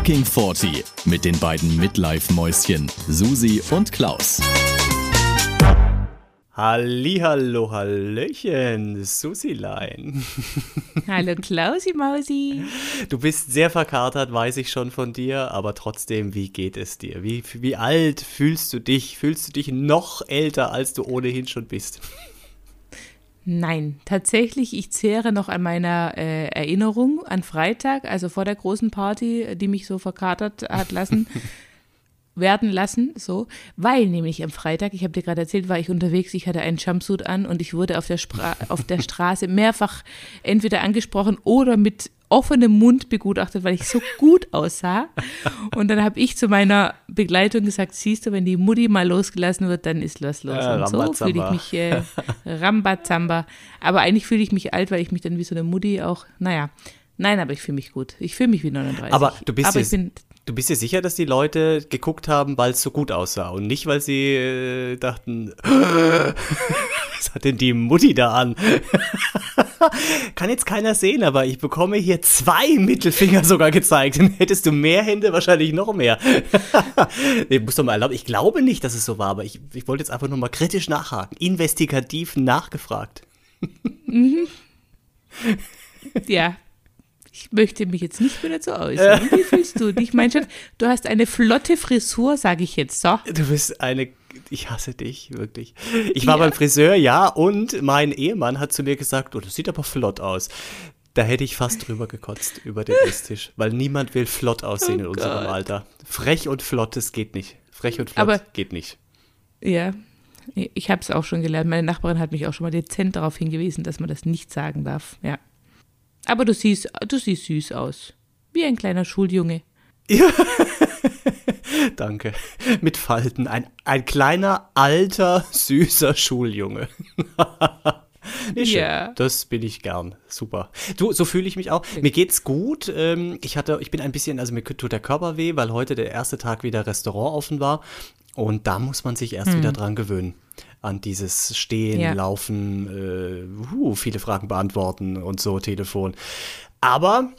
Fucking 40 mit den beiden Midlife-Mäuschen Susi und Klaus. Hallihallo, Hallöchen, Susilein. Hallo Klausi Mausi. Du bist sehr verkatert, weiß ich schon von dir, aber trotzdem, wie geht es dir? Wie, wie alt fühlst du dich? Fühlst du dich noch älter, als du ohnehin schon bist? Nein, tatsächlich, ich zehre noch an meiner äh, Erinnerung an Freitag, also vor der großen Party, die mich so verkatert hat lassen. werden lassen, so, weil nämlich am Freitag, ich habe dir gerade erzählt, war ich unterwegs, ich hatte einen Jumpsuit an und ich wurde auf der, Spra auf der Straße mehrfach entweder angesprochen oder mit offenem Mund begutachtet, weil ich so gut aussah. Und dann habe ich zu meiner Begleitung gesagt, siehst du, wenn die Mutti mal losgelassen wird, dann ist los los. Und so fühle ich mich äh, Rambazamba. Aber eigentlich fühle ich mich alt, weil ich mich dann wie so eine Mutti auch, naja, nein, aber ich fühle mich gut. Ich fühle mich wie 39. Aber du bist aber jetzt, ich bin Du bist dir sicher, dass die Leute geguckt haben, weil es so gut aussah und nicht, weil sie äh, dachten, was hat denn die Mutti da an? Kann jetzt keiner sehen, aber ich bekomme hier zwei Mittelfinger sogar gezeigt. Dann hättest du mehr Hände, wahrscheinlich noch mehr. nee, musst doch mal erlauben. Ich glaube nicht, dass es so war, aber ich, ich wollte jetzt einfach nur mal kritisch nachhaken, investigativ nachgefragt. Mhm. Ja, ich möchte mich jetzt nicht mehr dazu äußern. Wie fühlst du dich? Mein Schatz, du hast eine flotte Frisur, sage ich jetzt so. Du bist eine, ich hasse dich, wirklich. Ich war ja. beim Friseur, ja, und mein Ehemann hat zu mir gesagt, oh, das sieht aber flott aus. Da hätte ich fast drüber gekotzt, über den Esstisch, weil niemand will flott aussehen oh in unserem Gott. Alter. Frech und flott, das geht nicht. Frech und flott aber, geht nicht. Ja, ich habe es auch schon gelernt. Meine Nachbarin hat mich auch schon mal dezent darauf hingewiesen, dass man das nicht sagen darf. Ja. Aber du siehst, du siehst süß aus. Wie ein kleiner Schuljunge. Ja. Danke. Mit Falten. Ein, ein kleiner, alter, süßer Schuljunge. Schön. Yeah. Das bin ich gern. Super. Du, so fühle ich mich auch. Mir geht's gut. Ähm, ich hatte, ich bin ein bisschen, also mir tut der Körper weh, weil heute der erste Tag wieder Restaurant offen war. Und da muss man sich erst hm. wieder dran gewöhnen an dieses Stehen, ja. Laufen, äh, uh, viele Fragen beantworten und so, Telefon. Aber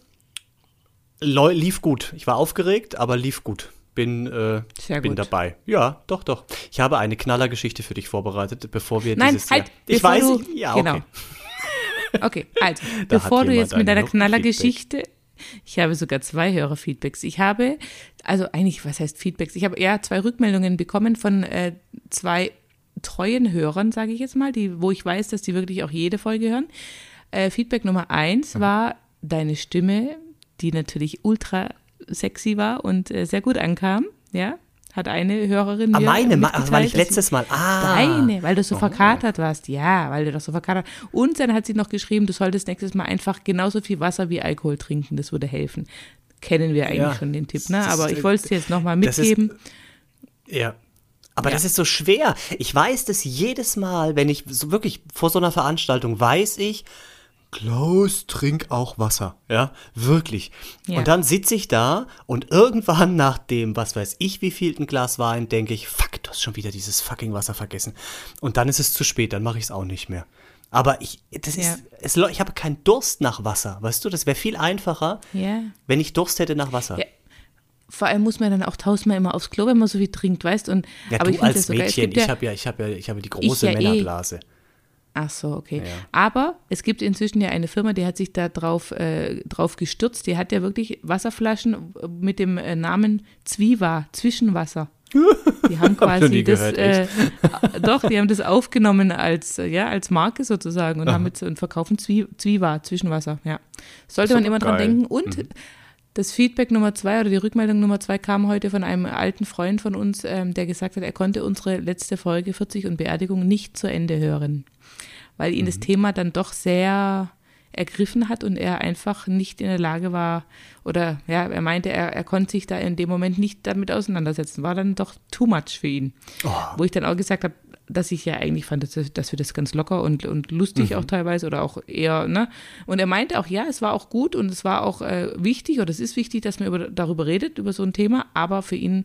lief gut. Ich war aufgeregt, aber lief gut. Bin, äh, bin dabei. Ja, doch, doch. Ich habe eine Knallergeschichte für dich vorbereitet, bevor wir Nein, dieses halt, Jahr. Ich weiß, du, ja, genau. okay. Okay, also, bevor du jetzt mit deiner Knallergeschichte ich habe sogar zwei Hörerfeedbacks. Ich habe, also eigentlich, was heißt Feedbacks? Ich habe eher zwei Rückmeldungen bekommen von äh, zwei treuen Hörern, sage ich jetzt mal, die, wo ich weiß, dass die wirklich auch jede Folge hören. Äh, Feedback Nummer eins mhm. war deine Stimme, die natürlich ultra sexy war und äh, sehr gut ankam, ja. Hat eine Hörerin ah, meine, weil ich letztes Mal, ah. Deine, weil du so oh. verkatert warst, ja, weil du doch so verkatert Und dann hat sie noch geschrieben, du solltest nächstes Mal einfach genauso viel Wasser wie Alkohol trinken, das würde helfen. Kennen wir eigentlich ja, schon den Tipp, ne? Aber ich wollte es dir jetzt nochmal mitgeben. Ist, ja, aber ja. das ist so schwer. Ich weiß das jedes Mal, wenn ich so wirklich vor so einer Veranstaltung weiß ich, Klaus, trink auch Wasser. Ja, wirklich. Ja. Und dann sitze ich da und irgendwann nach dem, was weiß ich, wie viel ein Glas Wein, denke ich, fuck, du hast schon wieder dieses fucking Wasser vergessen. Und dann ist es zu spät, dann mache ich es auch nicht mehr. Aber ich, das ja. ist, es, ich habe keinen Durst nach Wasser, weißt du? Das wäre viel einfacher, ja. wenn ich Durst hätte nach Wasser. Ja vor allem muss man dann auch tausendmal immer aufs Klo, wenn man so viel trinkt, weißt und ja, aber du ich als Mädchen, ich habe ja, ich habe ja, ich habe die große ja eh Männerblase. Eh. Ach so, okay. Ja. Aber es gibt inzwischen ja eine Firma, die hat sich da drauf, äh, drauf gestürzt. Die hat ja wirklich Wasserflaschen mit dem äh, Namen Zwiwa, Zwischenwasser. Die haben quasi das, gehört, äh, doch, die haben das aufgenommen als, äh, ja, als Marke sozusagen und Aha. haben jetzt und verkaufen Zwie, Zwiwa, Zwischenwasser, ja. Sollte man immer geil. dran denken. Und mhm. Das Feedback Nummer zwei oder die Rückmeldung Nummer zwei kam heute von einem alten Freund von uns, ähm, der gesagt hat, er konnte unsere letzte Folge 40 und Beerdigung nicht zu Ende hören, weil ihn mhm. das Thema dann doch sehr ergriffen hat und er einfach nicht in der Lage war oder ja, er meinte, er, er konnte sich da in dem Moment nicht damit auseinandersetzen. War dann doch too much für ihn. Oh. Wo ich dann auch gesagt habe, dass ich ja eigentlich fand, dass, dass wir das ganz locker und, und lustig mhm. auch teilweise oder auch eher, ne? Und er meinte auch, ja, es war auch gut und es war auch äh, wichtig oder es ist wichtig, dass man über, darüber redet, über so ein Thema, aber für ihn,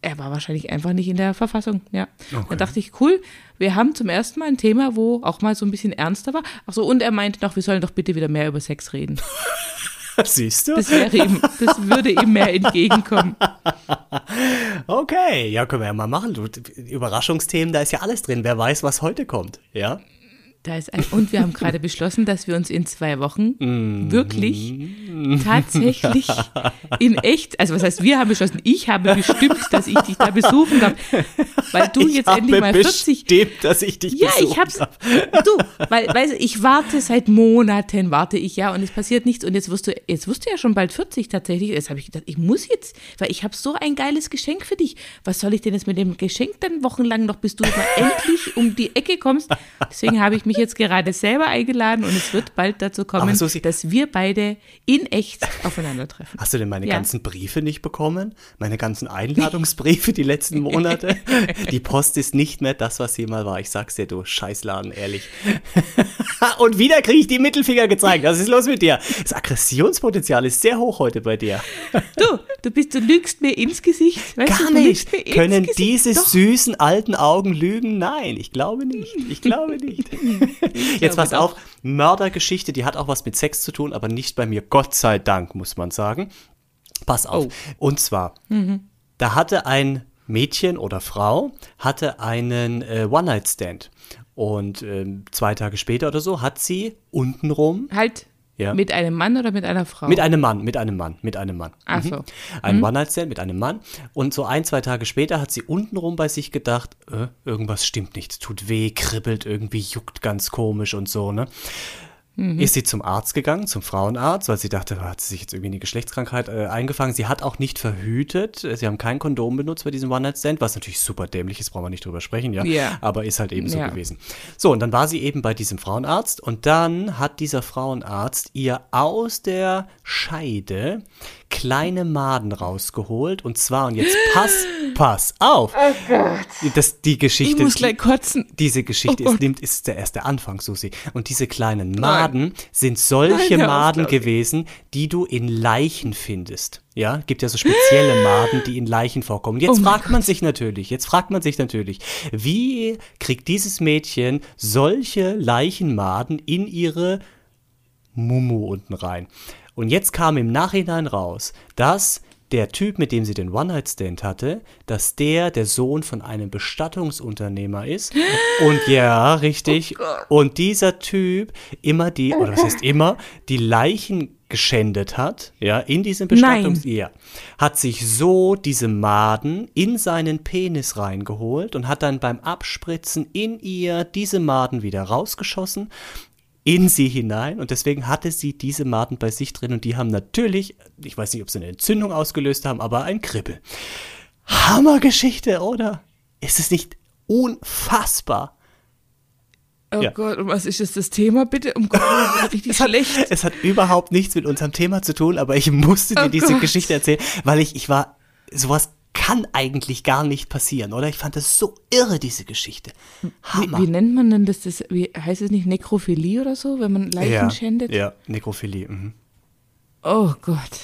er war wahrscheinlich einfach nicht in der Verfassung, ja. Okay. Dann dachte ich, cool, wir haben zum ersten Mal ein Thema, wo auch mal so ein bisschen ernster war. Ach so, und er meinte noch, wir sollen doch bitte wieder mehr über Sex reden. Siehst du? Das, ihm, das würde ihm mehr entgegenkommen. Okay, ja, können wir ja mal machen. Überraschungsthemen, da ist ja alles drin. Wer weiß, was heute kommt, ja? Da ist ein, und wir haben gerade beschlossen, dass wir uns in zwei Wochen mm. wirklich tatsächlich in echt, also was heißt, wir haben beschlossen, ich habe bestimmt, dass ich dich da besuchen darf, weil du ich jetzt endlich mal 40. Bestimmt, dass ich dich ja, ich hab's, darf. Du, weil, weil ich warte seit Monaten, warte ich ja und es passiert nichts und jetzt wirst du, jetzt wirst du ja schon bald 40 tatsächlich. Jetzt habe ich gedacht, ich muss jetzt, weil ich habe so ein geiles Geschenk für dich. Was soll ich denn jetzt mit dem Geschenk dann wochenlang noch, bis du mal endlich um die Ecke kommst? Deswegen habe ich mich jetzt gerade selber eingeladen und es wird bald dazu kommen, so, dass wir beide in echt aufeinandertreffen. Hast du denn meine ja. ganzen Briefe nicht bekommen? Meine ganzen Einladungsbriefe die letzten Monate? die Post ist nicht mehr das, was sie mal war. Ich sag's dir, du Scheißladen, ehrlich. und wieder kriege ich die Mittelfinger gezeigt. Was ist los mit dir? Das Aggressionspotenzial ist sehr hoch heute bei dir. du, du bist, du lügst mir ins Gesicht. Weißt Gar du, nicht. Können diese Doch. süßen alten Augen lügen? Nein, ich glaube nicht. Ich glaube nicht. Jetzt pass auf, Mördergeschichte, die hat auch was mit Sex zu tun, aber nicht bei mir. Gott sei Dank, muss man sagen. Pass auf. Oh. Und zwar, mhm. da hatte ein Mädchen oder Frau, hatte einen äh, One-Night-Stand. Und äh, zwei Tage später oder so hat sie untenrum. Halt, ja. Mit einem Mann oder mit einer Frau? Mit einem Mann, mit einem Mann, mit einem Mann. Ach so. Mhm. Ein mhm. One-Night-Stand mit einem Mann. Und so ein, zwei Tage später hat sie untenrum bei sich gedacht, äh, irgendwas stimmt nicht, tut weh, kribbelt, irgendwie juckt ganz komisch und so, ne? Mhm. ist sie zum Arzt gegangen, zum Frauenarzt, weil sie dachte, hat sie sich jetzt irgendwie eine Geschlechtskrankheit äh, eingefangen. Sie hat auch nicht verhütet. Sie haben kein Kondom benutzt bei diesem One-Night-Stand, was natürlich super dämlich ist, brauchen wir nicht drüber sprechen, ja. Yeah. Aber ist halt eben so ja. gewesen. So, und dann war sie eben bei diesem Frauenarzt und dann hat dieser Frauenarzt ihr aus der Scheide kleine Maden rausgeholt. Und zwar, und jetzt pass, pass auf. Oh Gott. Das, die Geschichte. Ich muss gleich kotzen. Diese Geschichte oh ist, nimmt, ist der erste Anfang, Susi. Und diese kleinen Maden Nein. sind solche Nein, Maden gewesen, die du in Leichen findest. Ja, gibt ja so spezielle Maden, die in Leichen vorkommen. Jetzt oh fragt man Gott. sich natürlich, jetzt fragt man sich natürlich, wie kriegt dieses Mädchen solche Leichenmaden in ihre Mumu unten rein? Und jetzt kam im Nachhinein raus, dass der Typ, mit dem sie den One-Night-Stand hatte, dass der der Sohn von einem Bestattungsunternehmer ist. Und ja, richtig. Oh und dieser Typ immer die, oder was heißt immer, die Leichen geschändet hat, ja, in diesem Bestattungs... Nein. Ja, hat sich so diese Maden in seinen Penis reingeholt und hat dann beim Abspritzen in ihr diese Maden wieder rausgeschossen in sie hinein und deswegen hatte sie diese Maden bei sich drin und die haben natürlich, ich weiß nicht, ob sie eine Entzündung ausgelöst haben, aber ein Kribbel. Hammergeschichte, oder? Ist es nicht unfassbar? Oh ja. Gott, und was ist jetzt das Thema bitte? Um Gott, richtig es hat, schlecht. Es hat überhaupt nichts mit unserem Thema zu tun, aber ich musste dir oh diese Gott. Geschichte erzählen, weil ich, ich war, sowas kann eigentlich gar nicht passieren, oder? Ich fand das so irre, diese Geschichte. Hammer. Wie, wie nennt man denn das, das? Wie heißt es nicht Nekrophilie oder so, wenn man Leichen ja, schändet? Ja, Nekrophilie. Mhm. Oh Gott.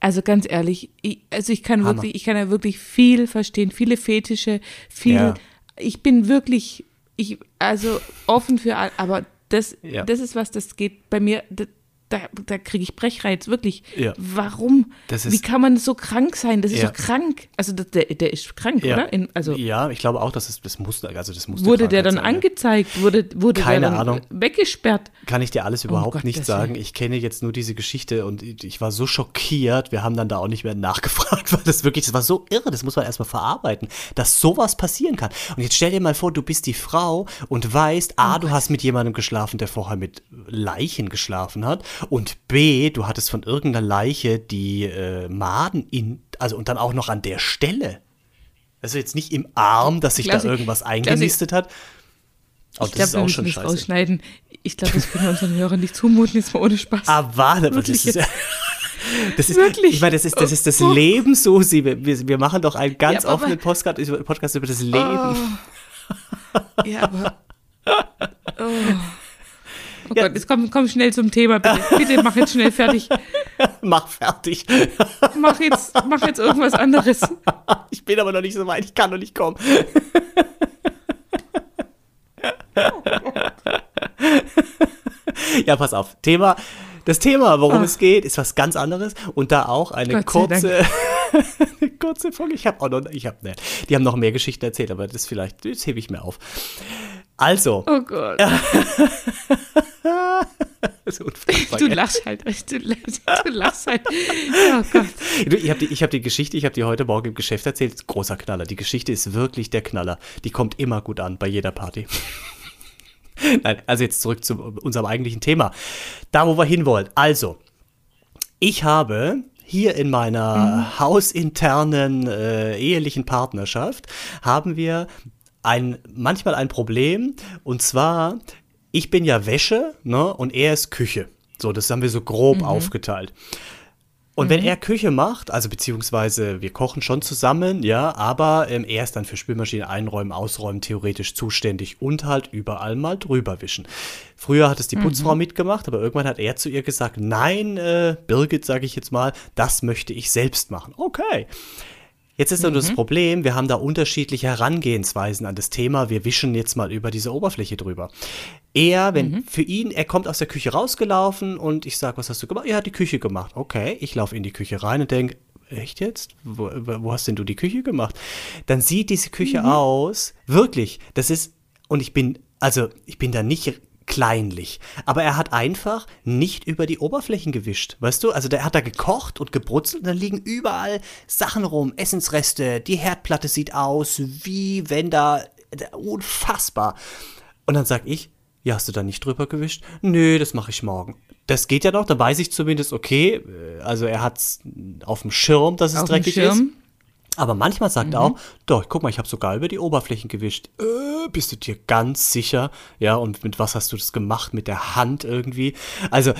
Also ganz ehrlich, ich, also ich kann Hammer. wirklich, ich kann ja wirklich viel verstehen, viele Fetische, viel. Ja. Ich bin wirklich, ich, also offen für, aber das, ja. das ist was, das geht bei mir, das, da, da kriege ich Brechreiz, wirklich. Ja. Warum? Ist, Wie kann man so krank sein? Das ist ja. doch krank. Also der, der ist krank, ja. oder? In, also ja, ich glaube auch, dass es das musste, also das musste Wurde der dann sein, angezeigt? Wurde, wurde Keine der dann Ahnung. weggesperrt? Kann ich dir alles oh überhaupt oh Gott, nicht sagen. Ich kenne jetzt nur diese Geschichte und ich war so schockiert. Wir haben dann da auch nicht mehr nachgefragt, weil das wirklich, das war so irre. Das muss man erstmal verarbeiten, dass sowas passieren kann. Und jetzt stell dir mal vor, du bist die Frau und weißt, oh A, du Gott. hast mit jemandem geschlafen, der vorher mit Leichen geschlafen hat und B, du hattest von irgendeiner Leiche die äh, Maden in, also und dann auch noch an der Stelle. Also jetzt nicht im Arm, dass sich Klassik, da irgendwas eingenistet hat. Aber ich glaube, wir müssen das scheiße. rausschneiden. Ich glaube, das können wir unseren Hörern nicht zumuten, jetzt mal ohne Spaß. Ah, warte, aber das ist. Das ist, Wirklich? Ich meine, das ist das, ist das oh. Leben, Susi. Wir, wir, machen doch einen ganz ja, offenen Podcast, Podcast über das Leben. Oh. Ja, aber. Oh. Oh ja. Gott, jetzt komm, komm schnell zum Thema, bitte. Bitte mach jetzt schnell fertig. mach fertig. mach jetzt, mach jetzt irgendwas anderes. Ich bin aber noch nicht so weit, ich kann noch nicht kommen. ja, pass auf. Thema Das Thema, worum oh. es geht, ist was ganz anderes und da auch eine kurze, eine kurze Folge. Ich habe auch noch, ich habe, ne, die haben noch mehr Geschichten erzählt, aber das vielleicht, das hebe ich mir auf. Also. Oh Gott. du lachst halt, du lachst, du lachst halt. Oh Gott. Ich habe die, hab die Geschichte, ich habe die heute Morgen im Geschäft erzählt, großer Knaller. Die Geschichte ist wirklich der Knaller. Die kommt immer gut an bei jeder Party. Nein, also jetzt zurück zu unserem eigentlichen Thema. Da, wo wir hinwollen. Also, ich habe hier in meiner mhm. hausinternen äh, ehelichen Partnerschaft haben wir ein, manchmal ein Problem. Und zwar, ich bin ja Wäsche ne, und er ist Küche. So, das haben wir so grob mhm. aufgeteilt. Und mhm. wenn er Küche macht, also beziehungsweise wir kochen schon zusammen, ja, aber ähm, er ist dann für Spülmaschine einräumen, ausräumen theoretisch zuständig und halt überall mal drüber wischen. Früher hat es die Putzfrau mhm. mitgemacht, aber irgendwann hat er zu ihr gesagt, nein, äh, Birgit, sage ich jetzt mal, das möchte ich selbst machen. Okay. Jetzt ist mhm. das Problem, wir haben da unterschiedliche Herangehensweisen an das Thema. Wir wischen jetzt mal über diese Oberfläche drüber. Er, wenn mhm. für ihn, er kommt aus der Küche rausgelaufen und ich sage, was hast du gemacht? Er hat die Küche gemacht. Okay, ich laufe in die Küche rein und denke, echt jetzt? Wo, wo, hast denn du die Küche gemacht? Dann sieht diese Küche mhm. aus, wirklich, das ist, und ich bin, also ich bin da nicht kleinlich. Aber er hat einfach nicht über die Oberflächen gewischt, weißt du? Also der hat da gekocht und gebrutzelt und dann liegen überall Sachen rum, Essensreste, die Herdplatte sieht aus, wie wenn da, unfassbar. Und dann sag ich, ja, hast du da nicht drüber gewischt? Nö, das mache ich morgen. Das geht ja noch, da weiß ich zumindest, okay, also er hat es auf dem Schirm, dass es auf dreckig ist. Aber manchmal sagt mhm. er auch, doch, guck mal, ich habe sogar über die Oberflächen gewischt. Äh, bist du dir ganz sicher? Ja, und mit was hast du das gemacht? Mit der Hand irgendwie? Also,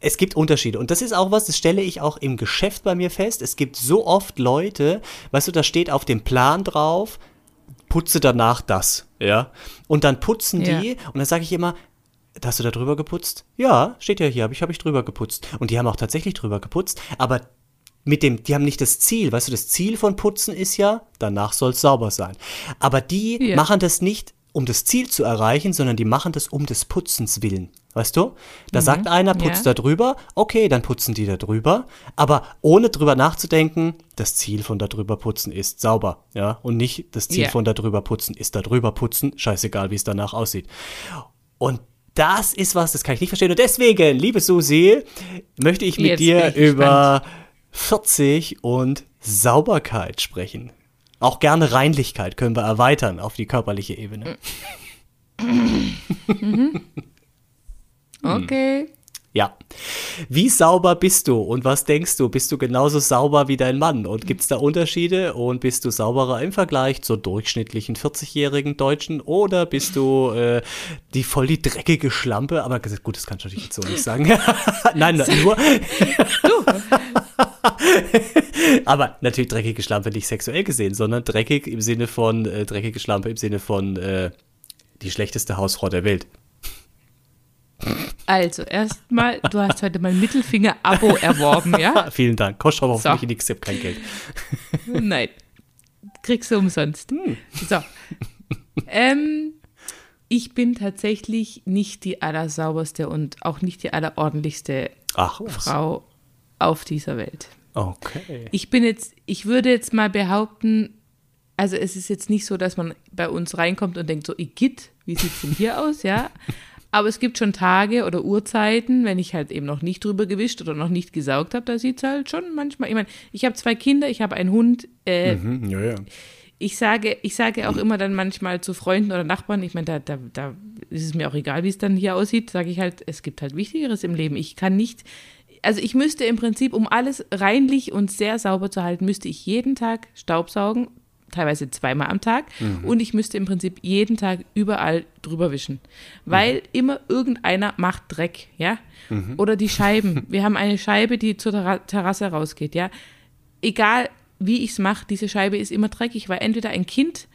es gibt Unterschiede. Und das ist auch was, das stelle ich auch im Geschäft bei mir fest. Es gibt so oft Leute, weißt du, da steht auf dem Plan drauf, putze danach das, ja. Und dann putzen die, ja. und dann sage ich immer, hast du da drüber geputzt? Ja, steht ja hier, habe ich, hab ich drüber geputzt. Und die haben auch tatsächlich drüber geputzt, aber mit dem, die haben nicht das Ziel, weißt du, das Ziel von Putzen ist ja, danach soll es sauber sein. Aber die ja. machen das nicht, um das Ziel zu erreichen, sondern die machen das um des Putzens willen. Weißt du? Da mhm. sagt einer, putzt ja. da drüber, okay, dann putzen die da drüber, aber ohne drüber nachzudenken, das Ziel von da drüber putzen ist sauber, ja, und nicht das Ziel ja. von da drüber putzen ist da drüber putzen, scheißegal, wie es danach aussieht. Und das ist was, das kann ich nicht verstehen. Und deswegen, liebe Susi, möchte ich mit Jetzt dir über spannend 40 und Sauberkeit sprechen. Auch gerne Reinlichkeit können wir erweitern auf die körperliche Ebene. Mhm. okay. Ja. Wie sauber bist du und was denkst du? Bist du genauso sauber wie dein Mann? Und gibt es da Unterschiede? Und bist du sauberer im Vergleich zur durchschnittlichen 40-jährigen Deutschen? Oder bist du äh, die voll die dreckige Schlampe? Aber gut, das kannst du natürlich so nicht sagen. Nein, nur. du. Aber natürlich dreckige Schlampe nicht sexuell gesehen, sondern dreckig im Sinne von, äh, dreckige Schlampe im Sinne von äh, die schlechteste Hausfrau der Welt. Also, erstmal, du hast heute mein Mittelfinger-Abo erworben, ja? Vielen Dank. Kostet aber so. nichts, ich habe kein Geld. Nein. Kriegst du umsonst. Hm. So. Ähm, ich bin tatsächlich nicht die allersauberste und auch nicht die allerordentlichste Ach, Frau auf dieser Welt. Okay. Ich bin jetzt, ich würde jetzt mal behaupten, also es ist jetzt nicht so, dass man bei uns reinkommt und denkt so, Igitt, wie sieht es denn hier aus, ja? Aber es gibt schon Tage oder Uhrzeiten, wenn ich halt eben noch nicht drüber gewischt oder noch nicht gesaugt habe, da sieht es halt schon manchmal, ich meine, ich habe zwei Kinder, ich habe einen Hund, äh, mhm, ja, ja. Ich sage, ich sage auch immer dann manchmal zu Freunden oder Nachbarn, ich meine, da, da, da ist es mir auch egal, wie es dann hier aussieht, sage ich halt, es gibt halt Wichtigeres im Leben. Ich kann nicht, also ich müsste im Prinzip, um alles reinlich und sehr sauber zu halten, müsste ich jeden Tag Staubsaugen, teilweise zweimal am Tag. Mhm. Und ich müsste im Prinzip jeden Tag überall drüber wischen. Weil mhm. immer irgendeiner macht Dreck, ja? Mhm. Oder die Scheiben. Wir haben eine Scheibe, die zur Terrasse rausgeht, ja? Egal wie ich es mache, diese Scheibe ist immer dreckig, weil entweder ein Kind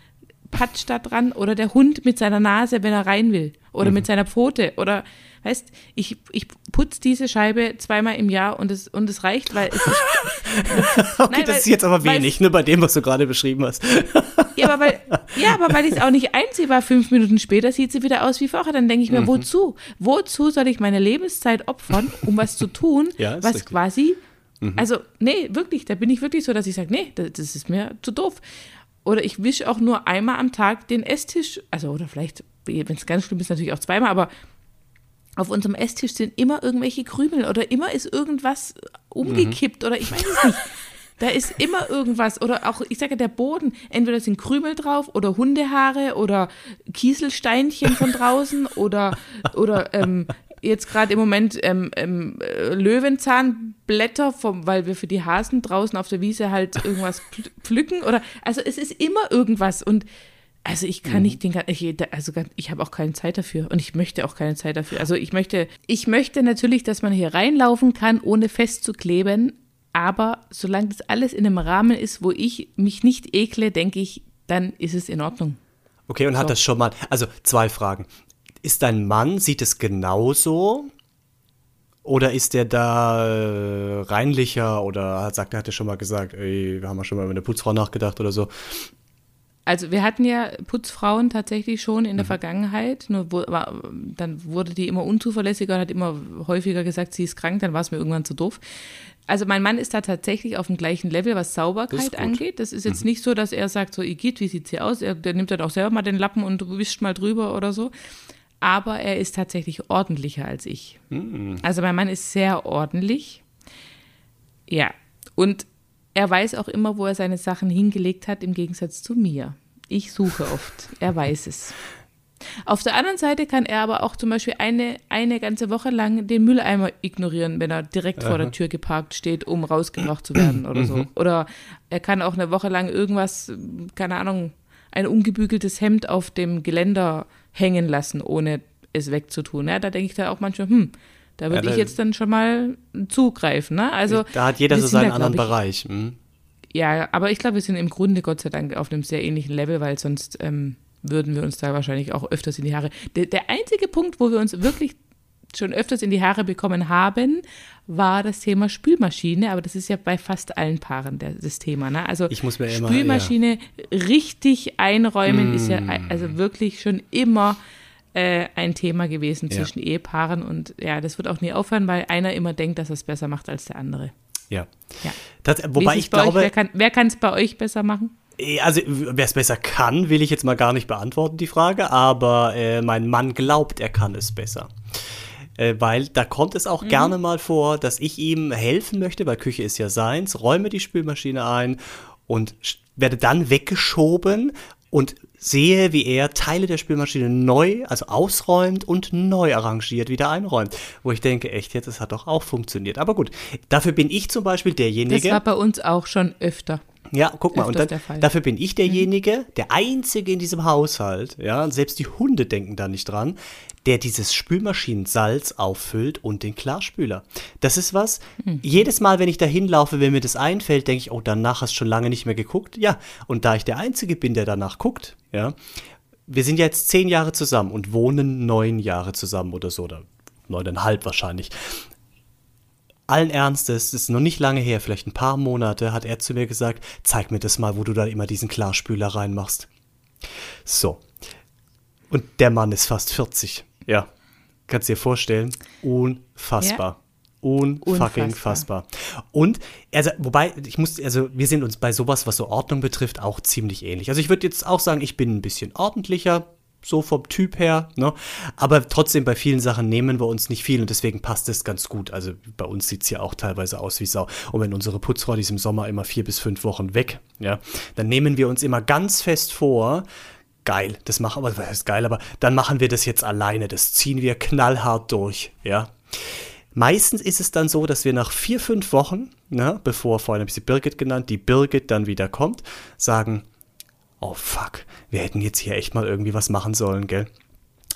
patscht da dran oder der Hund mit seiner Nase, wenn er rein will. Oder mit mhm. seiner Pfote. Oder Weißt, ich, ich putze diese Scheibe zweimal im Jahr und es, und es reicht, weil es ist, Okay, nein, das weil, ist jetzt aber wenig, ne, bei dem, was du gerade beschrieben hast. Ja, aber weil, ja, aber weil ich es auch nicht einsehe, war fünf Minuten später sieht sie wieder aus wie vorher. Dann denke ich mir, mhm. wozu? Wozu soll ich meine Lebenszeit opfern, um was zu tun, ja, was richtig. quasi, mhm. also, nee, wirklich, da bin ich wirklich so, dass ich sage, nee, das, das ist mir zu doof. Oder ich wische auch nur einmal am Tag den Esstisch, also, oder vielleicht, wenn es ganz schlimm ist, natürlich auch zweimal, aber auf unserem Esstisch sind immer irgendwelche Krümel oder immer ist irgendwas umgekippt mhm. oder ich weiß es nicht. Da ist immer irgendwas oder auch, ich sage der Boden, entweder sind Krümel drauf oder Hundehaare oder Kieselsteinchen von draußen oder, oder ähm, jetzt gerade im Moment ähm, ähm, Löwenzahnblätter, vom, weil wir für die Hasen draußen auf der Wiese halt irgendwas pflücken oder, also es ist immer irgendwas und also ich kann mhm. nicht den ich, also ich habe auch keine Zeit dafür und ich möchte auch keine Zeit dafür. Also ich möchte, ich möchte natürlich, dass man hier reinlaufen kann, ohne festzukleben, aber solange das alles in einem Rahmen ist, wo ich mich nicht ekle, denke ich, dann ist es in Ordnung. Okay, und so. hat das schon mal, also zwei Fragen. Ist dein Mann, sieht es genauso? Oder ist der da äh, reinlicher oder hat, sagt, er hatte schon mal gesagt, ey, wir haben ja schon mal über eine Putzfrau nachgedacht oder so? Also wir hatten ja Putzfrauen tatsächlich schon in der mhm. Vergangenheit, nur wo, war, dann wurde die immer unzuverlässiger und hat immer häufiger gesagt, sie ist krank, dann war es mir irgendwann zu doof. Also mein Mann ist da tatsächlich auf dem gleichen Level, was Sauberkeit das angeht. Das ist jetzt mhm. nicht so, dass er sagt, so Igitt, wie sieht's hier aus? Er, der nimmt dann auch selber mal den Lappen und wischt mal drüber oder so. Aber er ist tatsächlich ordentlicher als ich. Mhm. Also mein Mann ist sehr ordentlich. Ja, und er weiß auch immer, wo er seine Sachen hingelegt hat, im Gegensatz zu mir. Ich suche oft. Er weiß es. Auf der anderen Seite kann er aber auch zum Beispiel eine, eine ganze Woche lang den Mülleimer ignorieren, wenn er direkt Aha. vor der Tür geparkt steht, um rausgebracht zu werden oder so. Mhm. Oder er kann auch eine Woche lang irgendwas, keine Ahnung, ein ungebügeltes Hemd auf dem Geländer hängen lassen, ohne es wegzutun. Ja, da denke ich da auch manchmal, hm, da würde ja, ich jetzt dann schon mal zugreifen. Ne? Also, da hat jeder so seinen da, anderen ich, Bereich. Hm? Ja, aber ich glaube, wir sind im Grunde Gott sei Dank auf einem sehr ähnlichen Level, weil sonst ähm, würden wir uns da wahrscheinlich auch öfters in die Haare. Der, der einzige Punkt, wo wir uns wirklich schon öfters in die Haare bekommen haben, war das Thema Spülmaschine, aber das ist ja bei fast allen Paaren der, das Thema. Ne? Also ich muss mir immer, Spülmaschine ja. richtig einräumen mm. ist ja also wirklich schon immer äh, ein Thema gewesen ja. zwischen Ehepaaren und ja, das wird auch nie aufhören, weil einer immer denkt, dass er es besser macht als der andere. Ja. ja. Das, wobei ich glaube, euch, wer kann es bei euch besser machen? Äh, also, wer es besser kann, will ich jetzt mal gar nicht beantworten, die Frage, aber äh, mein Mann glaubt, er kann es besser. Äh, weil da kommt es auch mhm. gerne mal vor, dass ich ihm helfen möchte, weil Küche ist ja seins, räume die Spülmaschine ein und werde dann weggeschoben und sehe, wie er Teile der Spülmaschine neu, also ausräumt und neu arrangiert, wieder einräumt. Wo ich denke, echt jetzt, das hat doch auch funktioniert. Aber gut, dafür bin ich zum Beispiel derjenige. Das war bei uns auch schon öfter. Ja, guck mal, und dann, dafür bin ich derjenige, mhm. der Einzige in diesem Haushalt, ja, selbst die Hunde denken da nicht dran, der dieses Spülmaschinensalz auffüllt und den Klarspüler. Das ist was, mhm. jedes Mal, wenn ich da hinlaufe, wenn mir das einfällt, denke ich, oh, danach hast du schon lange nicht mehr geguckt. Ja, und da ich der Einzige bin, der danach guckt, ja, wir sind jetzt zehn Jahre zusammen und wohnen neun Jahre zusammen oder so, oder neuneinhalb wahrscheinlich allen Ernstes, das ist noch nicht lange her, vielleicht ein paar Monate, hat er zu mir gesagt, zeig mir das mal, wo du da immer diesen Klarspüler reinmachst. So. Und der Mann ist fast 40. Ja. Kannst dir vorstellen? Unfassbar. Ja. Unfucking fassbar. Und, also, wobei, ich muss, also, wir sind uns bei sowas, was so Ordnung betrifft, auch ziemlich ähnlich. Also, ich würde jetzt auch sagen, ich bin ein bisschen ordentlicher, so vom Typ her, ne? Aber trotzdem bei vielen Sachen nehmen wir uns nicht viel und deswegen passt es ganz gut. Also bei uns sieht es ja auch teilweise aus wie Sau. Und wenn unsere Putzfrau diesem Sommer immer vier bis fünf Wochen weg, ja, dann nehmen wir uns immer ganz fest vor, geil, das machen wir, das ist geil, aber dann machen wir das jetzt alleine, das ziehen wir knallhart durch, ja. Meistens ist es dann so, dass wir nach vier, fünf Wochen, ne, bevor vorhin habe ich sie Birgit genannt, die Birgit dann wieder kommt, sagen, oh fuck, wir hätten jetzt hier echt mal irgendwie was machen sollen, gell?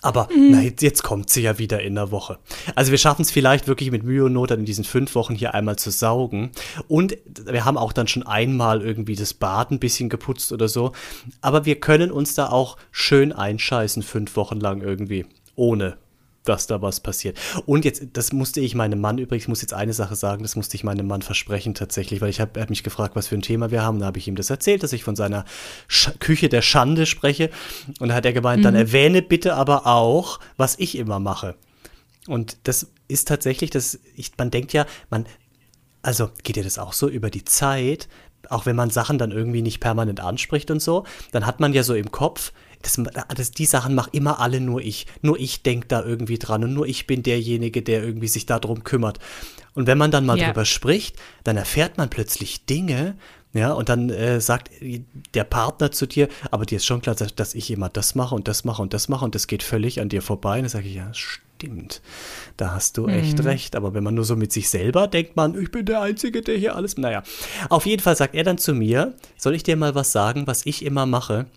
Aber mhm. na, jetzt, jetzt, kommt sie ja wieder in der Woche. Also wir schaffen es vielleicht wirklich mit Mühe und Not dann in diesen fünf Wochen hier einmal zu saugen. Und wir haben auch dann schon einmal irgendwie das Bad ein bisschen geputzt oder so. Aber wir können uns da auch schön einscheißen fünf Wochen lang irgendwie. Ohne dass da was passiert. Und jetzt, das musste ich meinem Mann übrigens, ich muss jetzt eine Sache sagen, das musste ich meinem Mann versprechen tatsächlich, weil ich habe hab mich gefragt, was für ein Thema wir haben. Da habe ich ihm das erzählt, dass ich von seiner Sch Küche der Schande spreche. Und da hat er gemeint, mhm. dann erwähne bitte aber auch, was ich immer mache. Und das ist tatsächlich, das, ich, man denkt ja, man, also geht dir das auch so über die Zeit, auch wenn man Sachen dann irgendwie nicht permanent anspricht und so, dann hat man ja so im Kopf, das, das, die Sachen mache immer alle nur ich. Nur ich denke da irgendwie dran und nur ich bin derjenige, der irgendwie sich darum kümmert. Und wenn man dann mal ja. drüber spricht, dann erfährt man plötzlich Dinge, ja, und dann äh, sagt der Partner zu dir, aber dir ist schon klar, dass ich immer das mache und das mache und das mache und das geht völlig an dir vorbei. Und dann sage ich, ja, stimmt. Da hast du echt mhm. recht. Aber wenn man nur so mit sich selber denkt, man, ich bin der Einzige, der hier alles. Naja, auf jeden Fall sagt er dann zu mir, soll ich dir mal was sagen, was ich immer mache?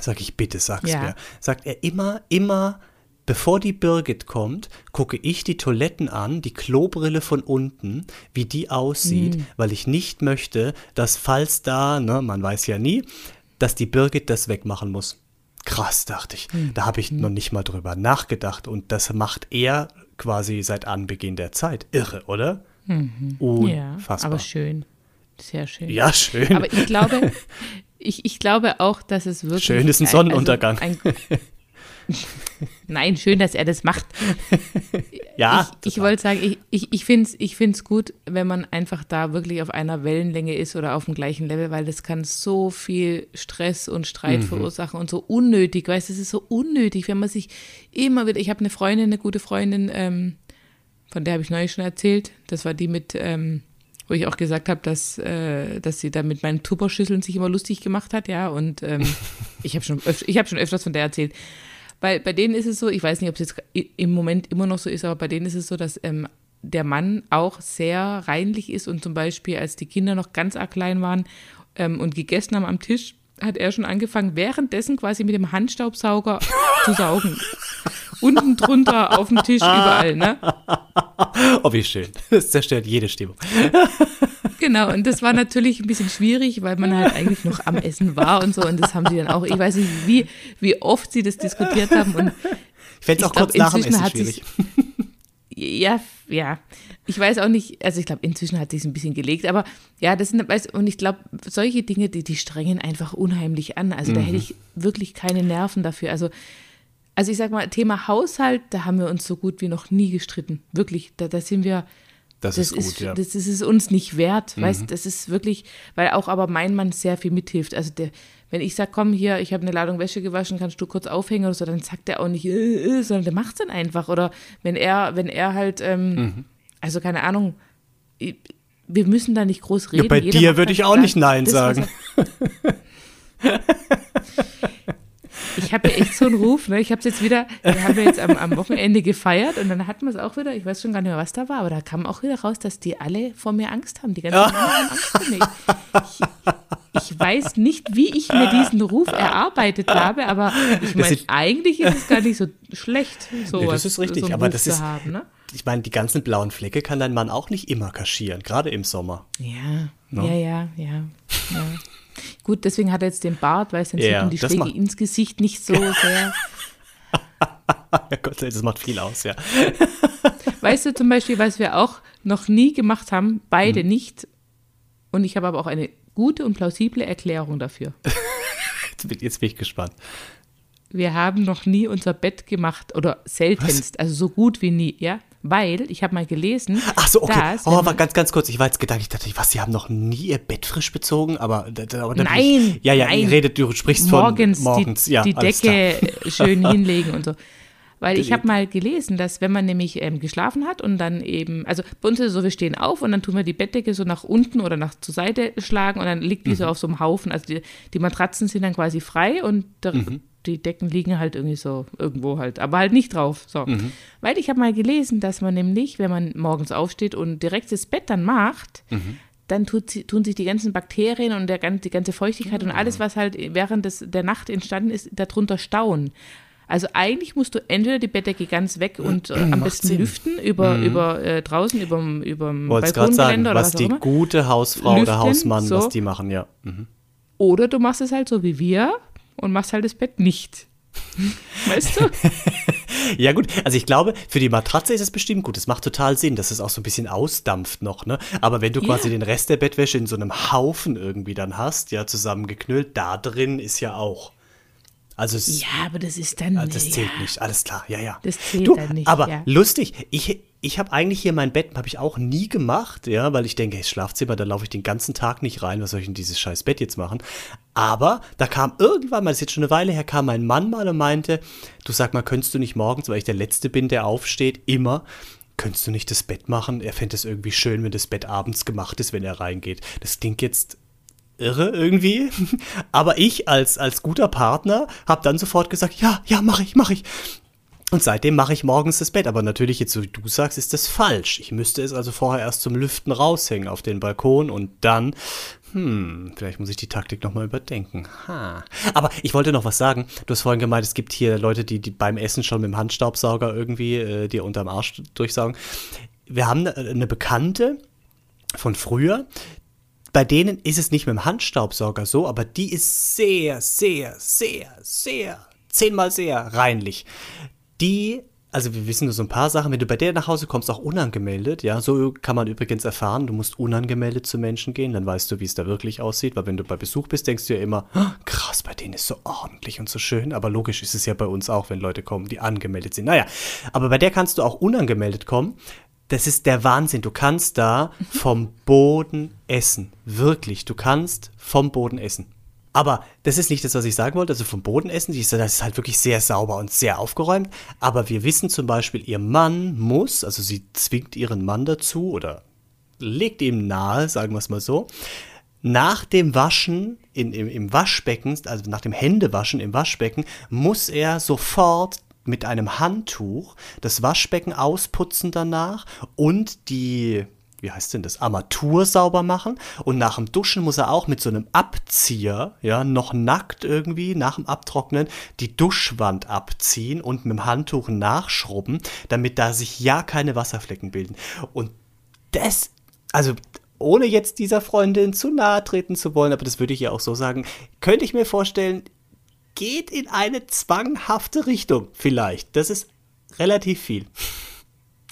Sag ich, bitte sag's ja. mir. Sagt er immer, immer, bevor die Birgit kommt, gucke ich die Toiletten an, die Klobrille von unten, wie die aussieht, mhm. weil ich nicht möchte, dass falls da, ne, man weiß ja nie, dass die Birgit das wegmachen muss. Krass, dachte ich. Mhm. Da habe ich noch nicht mal drüber nachgedacht. Und das macht er quasi seit Anbeginn der Zeit. Irre, oder? Mhm. Unfassbar. Ja, aber schön. Sehr schön. Ja, schön. Aber ich glaube, ich, ich glaube auch, dass es wirklich. Schön ist ein Sonnenuntergang. Also ein, Nein, schön, dass er das macht. ja. Ich, ich wollte sagen, ich, ich, ich finde es ich find's gut, wenn man einfach da wirklich auf einer Wellenlänge ist oder auf dem gleichen Level, weil das kann so viel Stress und Streit mhm. verursachen und so unnötig, weißt du, es ist so unnötig, wenn man sich immer wieder, ich habe eine Freundin, eine gute Freundin, ähm, von der habe ich neulich schon erzählt, das war die mit, ähm, wo ich auch gesagt habe, dass, äh, dass sie da mit meinen Tupperschüsseln sich immer lustig gemacht hat, ja, und ähm, ich habe schon, öf hab schon öfters von der erzählt. Weil bei denen ist es so, ich weiß nicht, ob es jetzt im Moment immer noch so ist, aber bei denen ist es so, dass ähm, der Mann auch sehr reinlich ist und zum Beispiel, als die Kinder noch ganz arg klein waren ähm, und gegessen haben am Tisch, hat er schon angefangen, währenddessen quasi mit dem Handstaubsauger zu saugen. Unten drunter, auf dem Tisch, überall, ne? Oh, wie schön. Das zerstört jede Stimmung. Genau, und das war natürlich ein bisschen schwierig, weil man halt eigentlich noch am Essen war und so. Und das haben sie dann auch, ich weiß nicht, wie, wie oft sie das diskutiert haben. Und ich fände es auch kurz nach dem Essen schwierig. Ja, ja. Ich weiß auch nicht, also ich glaube, inzwischen hat sich ein bisschen gelegt, aber ja, das sind, und ich glaube, solche Dinge, die, die strengen einfach unheimlich an. Also mhm. da hätte ich wirklich keine Nerven dafür. Also, also ich sag mal, Thema Haushalt, da haben wir uns so gut wie noch nie gestritten. Wirklich, da, da sind wir, das, das, ist gut, ist, ja. Das ist es uns nicht wert, mhm. weißt das ist wirklich, weil auch aber mein Mann sehr viel mithilft. Also der, wenn ich sage, komm hier, ich habe eine Ladung Wäsche gewaschen, kannst du kurz aufhängen oder so, dann sagt er auch nicht, äh, äh, sondern der macht es dann einfach. Oder wenn er, wenn er halt, ähm, mhm. also keine Ahnung, wir müssen da nicht groß reden. Ja, bei Jeder dir würde ich auch nicht Nein sagen. Ich habe ja echt so einen Ruf, ne? Ich habe es jetzt wieder, wir haben ja jetzt am, am, Wochenende gefeiert und dann hatten wir es auch wieder, ich weiß schon gar nicht mehr, was da war, aber da kam auch wieder raus, dass die alle vor mir Angst haben. Die ganzen Männer haben Angst vor mir. Ich, ich, weiß nicht, wie ich mir diesen Ruf erarbeitet habe, aber ich meine, eigentlich ist es gar nicht so schlecht, so nee, das ist richtig, so aber das ist, haben, ne? ich meine, die ganzen blauen Flecke kann dein Mann auch nicht immer kaschieren, gerade im Sommer. Ja, no? ja, ja, ja, ja. Gut, deswegen hat er jetzt den Bart, weil es dann ja, sieht die Schläge ins Gesicht nicht so sehr. ja Gott, das macht viel aus, ja. weißt du zum Beispiel, was wir auch noch nie gemacht haben, beide hm. nicht, und ich habe aber auch eine gute und plausible Erklärung dafür. jetzt, bin, jetzt bin ich gespannt. Wir haben noch nie unser Bett gemacht oder seltenst, was? also so gut wie nie, ja? Weil, ich habe mal gelesen. Ach so, okay. Dass, oh, aber ganz, ganz kurz. Ich war jetzt gedacht, ich dachte, was, Sie haben noch nie Ihr Bett frisch bezogen? Aber. aber nein! Ich, ja, ja, nein. redet, du sprichst morgens von morgens. Die, ja, die Decke schön hinlegen und so. Weil ich habe mal gelesen, dass wenn man nämlich ähm, geschlafen hat und dann eben, also bei uns ist es so, wir stehen auf und dann tun wir die Bettdecke so nach unten oder nach zur Seite schlagen und dann liegt die mhm. so auf so einem Haufen. Also die, die Matratzen sind dann quasi frei und der, mhm die Decken liegen halt irgendwie so irgendwo halt, aber halt nicht drauf. So. Mhm. Weil ich habe mal gelesen, dass man nämlich, wenn man morgens aufsteht und direkt das Bett dann macht, mhm. dann tut, tun sich die ganzen Bakterien und der, die ganze Feuchtigkeit mhm. und alles, was halt während des, der Nacht entstanden ist, darunter stauen. Also eigentlich musst du entweder die Bettdecke ganz weg und äh, am besten Sinn. lüften über, mhm. über äh, draußen über dem Balkongeländer oder was, was die gute Hausfrau lüften, oder Hausmann, so. was die machen, ja. Mhm. Oder du machst es halt so wie wir, und machst halt das Bett nicht. Weißt du? Ja gut, also ich glaube, für die Matratze ist es bestimmt gut. Es macht total Sinn, dass es auch so ein bisschen ausdampft noch, ne? Aber wenn du quasi yeah. den Rest der Bettwäsche in so einem Haufen irgendwie dann hast, ja, zusammengeknüllt, da drin ist ja auch. Also es, ja, aber das ist dann. Das ja. zählt nicht, alles klar, ja, ja. Das zählt du, dann nicht. Aber ja. lustig, ich, ich habe eigentlich hier mein Bett, habe ich auch nie gemacht, ja, weil ich denke, hey, Schlafzimmer, da laufe ich den ganzen Tag nicht rein, was soll ich in dieses scheiß Bett jetzt machen? Aber da kam irgendwann mal, das ist jetzt schon eine Weile her, kam mein Mann mal und meinte, du sag mal, könntest du nicht morgens, weil ich der Letzte bin, der aufsteht, immer, könntest du nicht das Bett machen? Er fände es irgendwie schön, wenn das Bett abends gemacht ist, wenn er reingeht. Das klingt jetzt irre irgendwie. Aber ich als, als guter Partner habe dann sofort gesagt, ja, ja, mache ich, mache ich. Und seitdem mache ich morgens das Bett. Aber natürlich, jetzt so wie du sagst, ist das falsch. Ich müsste es also vorher erst zum Lüften raushängen auf den Balkon und dann, hm, vielleicht muss ich die Taktik nochmal überdenken. Ha. Aber ich wollte noch was sagen. Du hast vorhin gemeint, es gibt hier Leute, die, die beim Essen schon mit dem Handstaubsauger irgendwie äh, dir unterm Arsch durchsaugen. Wir haben eine, eine Bekannte von früher, bei denen ist es nicht mit dem Handstaubsauger so, aber die ist sehr, sehr, sehr, sehr, zehnmal sehr reinlich. Die, also wir wissen nur so ein paar Sachen, wenn du bei der nach Hause kommst, auch unangemeldet, ja, so kann man übrigens erfahren, du musst unangemeldet zu Menschen gehen, dann weißt du, wie es da wirklich aussieht, weil wenn du bei Besuch bist, denkst du ja immer, krass, bei denen ist so ordentlich und so schön, aber logisch ist es ja bei uns auch, wenn Leute kommen, die angemeldet sind. Naja, aber bei der kannst du auch unangemeldet kommen, das ist der Wahnsinn. Du kannst da vom Boden essen. Wirklich, du kannst vom Boden essen. Aber das ist nicht das, was ich sagen wollte. Also vom Boden essen, das ist halt wirklich sehr sauber und sehr aufgeräumt. Aber wir wissen zum Beispiel, ihr Mann muss, also sie zwingt ihren Mann dazu oder legt ihm nahe, sagen wir es mal so, nach dem Waschen in, im, im Waschbecken, also nach dem Händewaschen im Waschbecken, muss er sofort mit einem Handtuch das Waschbecken ausputzen danach und die, wie heißt denn das, Armatur sauber machen. Und nach dem Duschen muss er auch mit so einem Abzieher, ja, noch nackt irgendwie, nach dem Abtrocknen, die Duschwand abziehen und mit dem Handtuch nachschrubben, damit da sich ja keine Wasserflecken bilden. Und das, also ohne jetzt dieser Freundin zu nahe treten zu wollen, aber das würde ich ja auch so sagen, könnte ich mir vorstellen, geht in eine zwanghafte Richtung, vielleicht. Das ist relativ viel.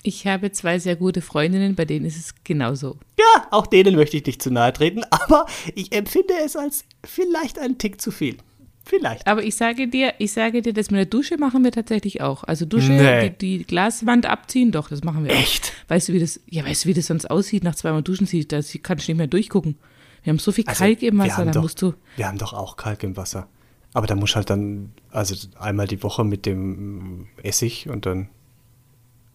Ich habe zwei sehr gute Freundinnen, bei denen ist es genauso. Ja, auch denen möchte ich nicht zu nahe treten, aber ich empfinde es als vielleicht einen Tick zu viel. Vielleicht. Aber ich sage dir, ich sage dir, das mit der Dusche machen wir tatsächlich auch. Also Dusche, nee. die, die, Glaswand abziehen, doch, das machen wir Echt? auch. Weißt du, wie das, ja, weißt du, wie das sonst aussieht nach zweimal Duschen? Da kannst du nicht mehr durchgucken. Wir haben so viel also, Kalk im Wasser, da doch, musst du. Wir haben doch auch Kalk im Wasser. Aber da muss halt dann, also einmal die Woche mit dem Essig und dann.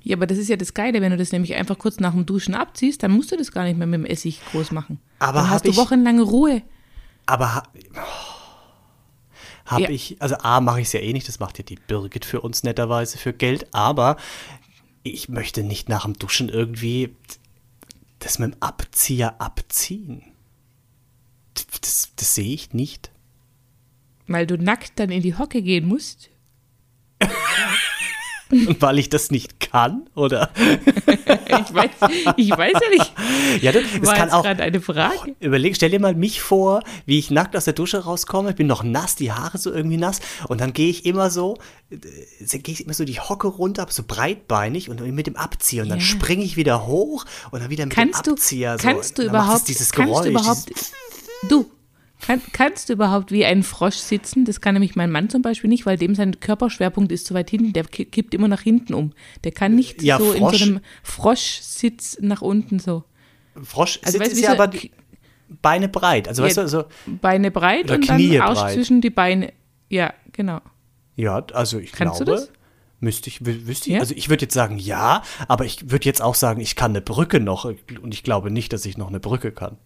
Ja, aber das ist ja das Geile, wenn du das nämlich einfach kurz nach dem Duschen abziehst, dann musst du das gar nicht mehr mit dem Essig groß machen. Aber dann hast du ich, wochenlange Ruhe. Aber ha, oh, habe ja. ich, also A, mache ich es ja eh nicht, das macht ja die Birgit für uns netterweise für Geld, aber ich möchte nicht nach dem Duschen irgendwie das mit dem Abzieher abziehen. Das, das sehe ich nicht. Weil du nackt dann in die Hocke gehen musst? Und weil ich das nicht kann, oder? ich, weiß, ich weiß ja nicht. Ja, das, das War kann auch. eine Frage. Überleg, stell dir mal mich vor, wie ich nackt aus der Dusche rauskomme. Ich bin noch nass, die Haare so irgendwie nass. Und dann gehe ich immer so, äh, gehe ich immer so die Hocke runter, so breitbeinig und mit dem Abzieher. Und dann ja. springe ich wieder hoch und dann wieder mit kannst dem Abzieher. Du, so. Kannst du überhaupt, dieses kannst Geräusch, du überhaupt, du, kann, kannst du überhaupt wie ein Frosch sitzen? Das kann nämlich mein Mann zum Beispiel nicht, weil dem sein Körperschwerpunkt ist zu weit hinten. Der kippt immer nach hinten um. Der kann nicht ja, so Frosch. in so einem Froschsitz nach unten so. Frosch also, weißt, ist ja so, aber Beine breit. Also ja, weißt du, so Beine breit und dann Arsch zwischen die Beine. Ja, genau. Ja, also ich Kannst glaube. Du das? Müsste ich, wüsste ich, ja? also ich würde jetzt sagen ja, aber ich würde jetzt auch sagen, ich kann eine Brücke noch und ich glaube nicht, dass ich noch eine Brücke kann.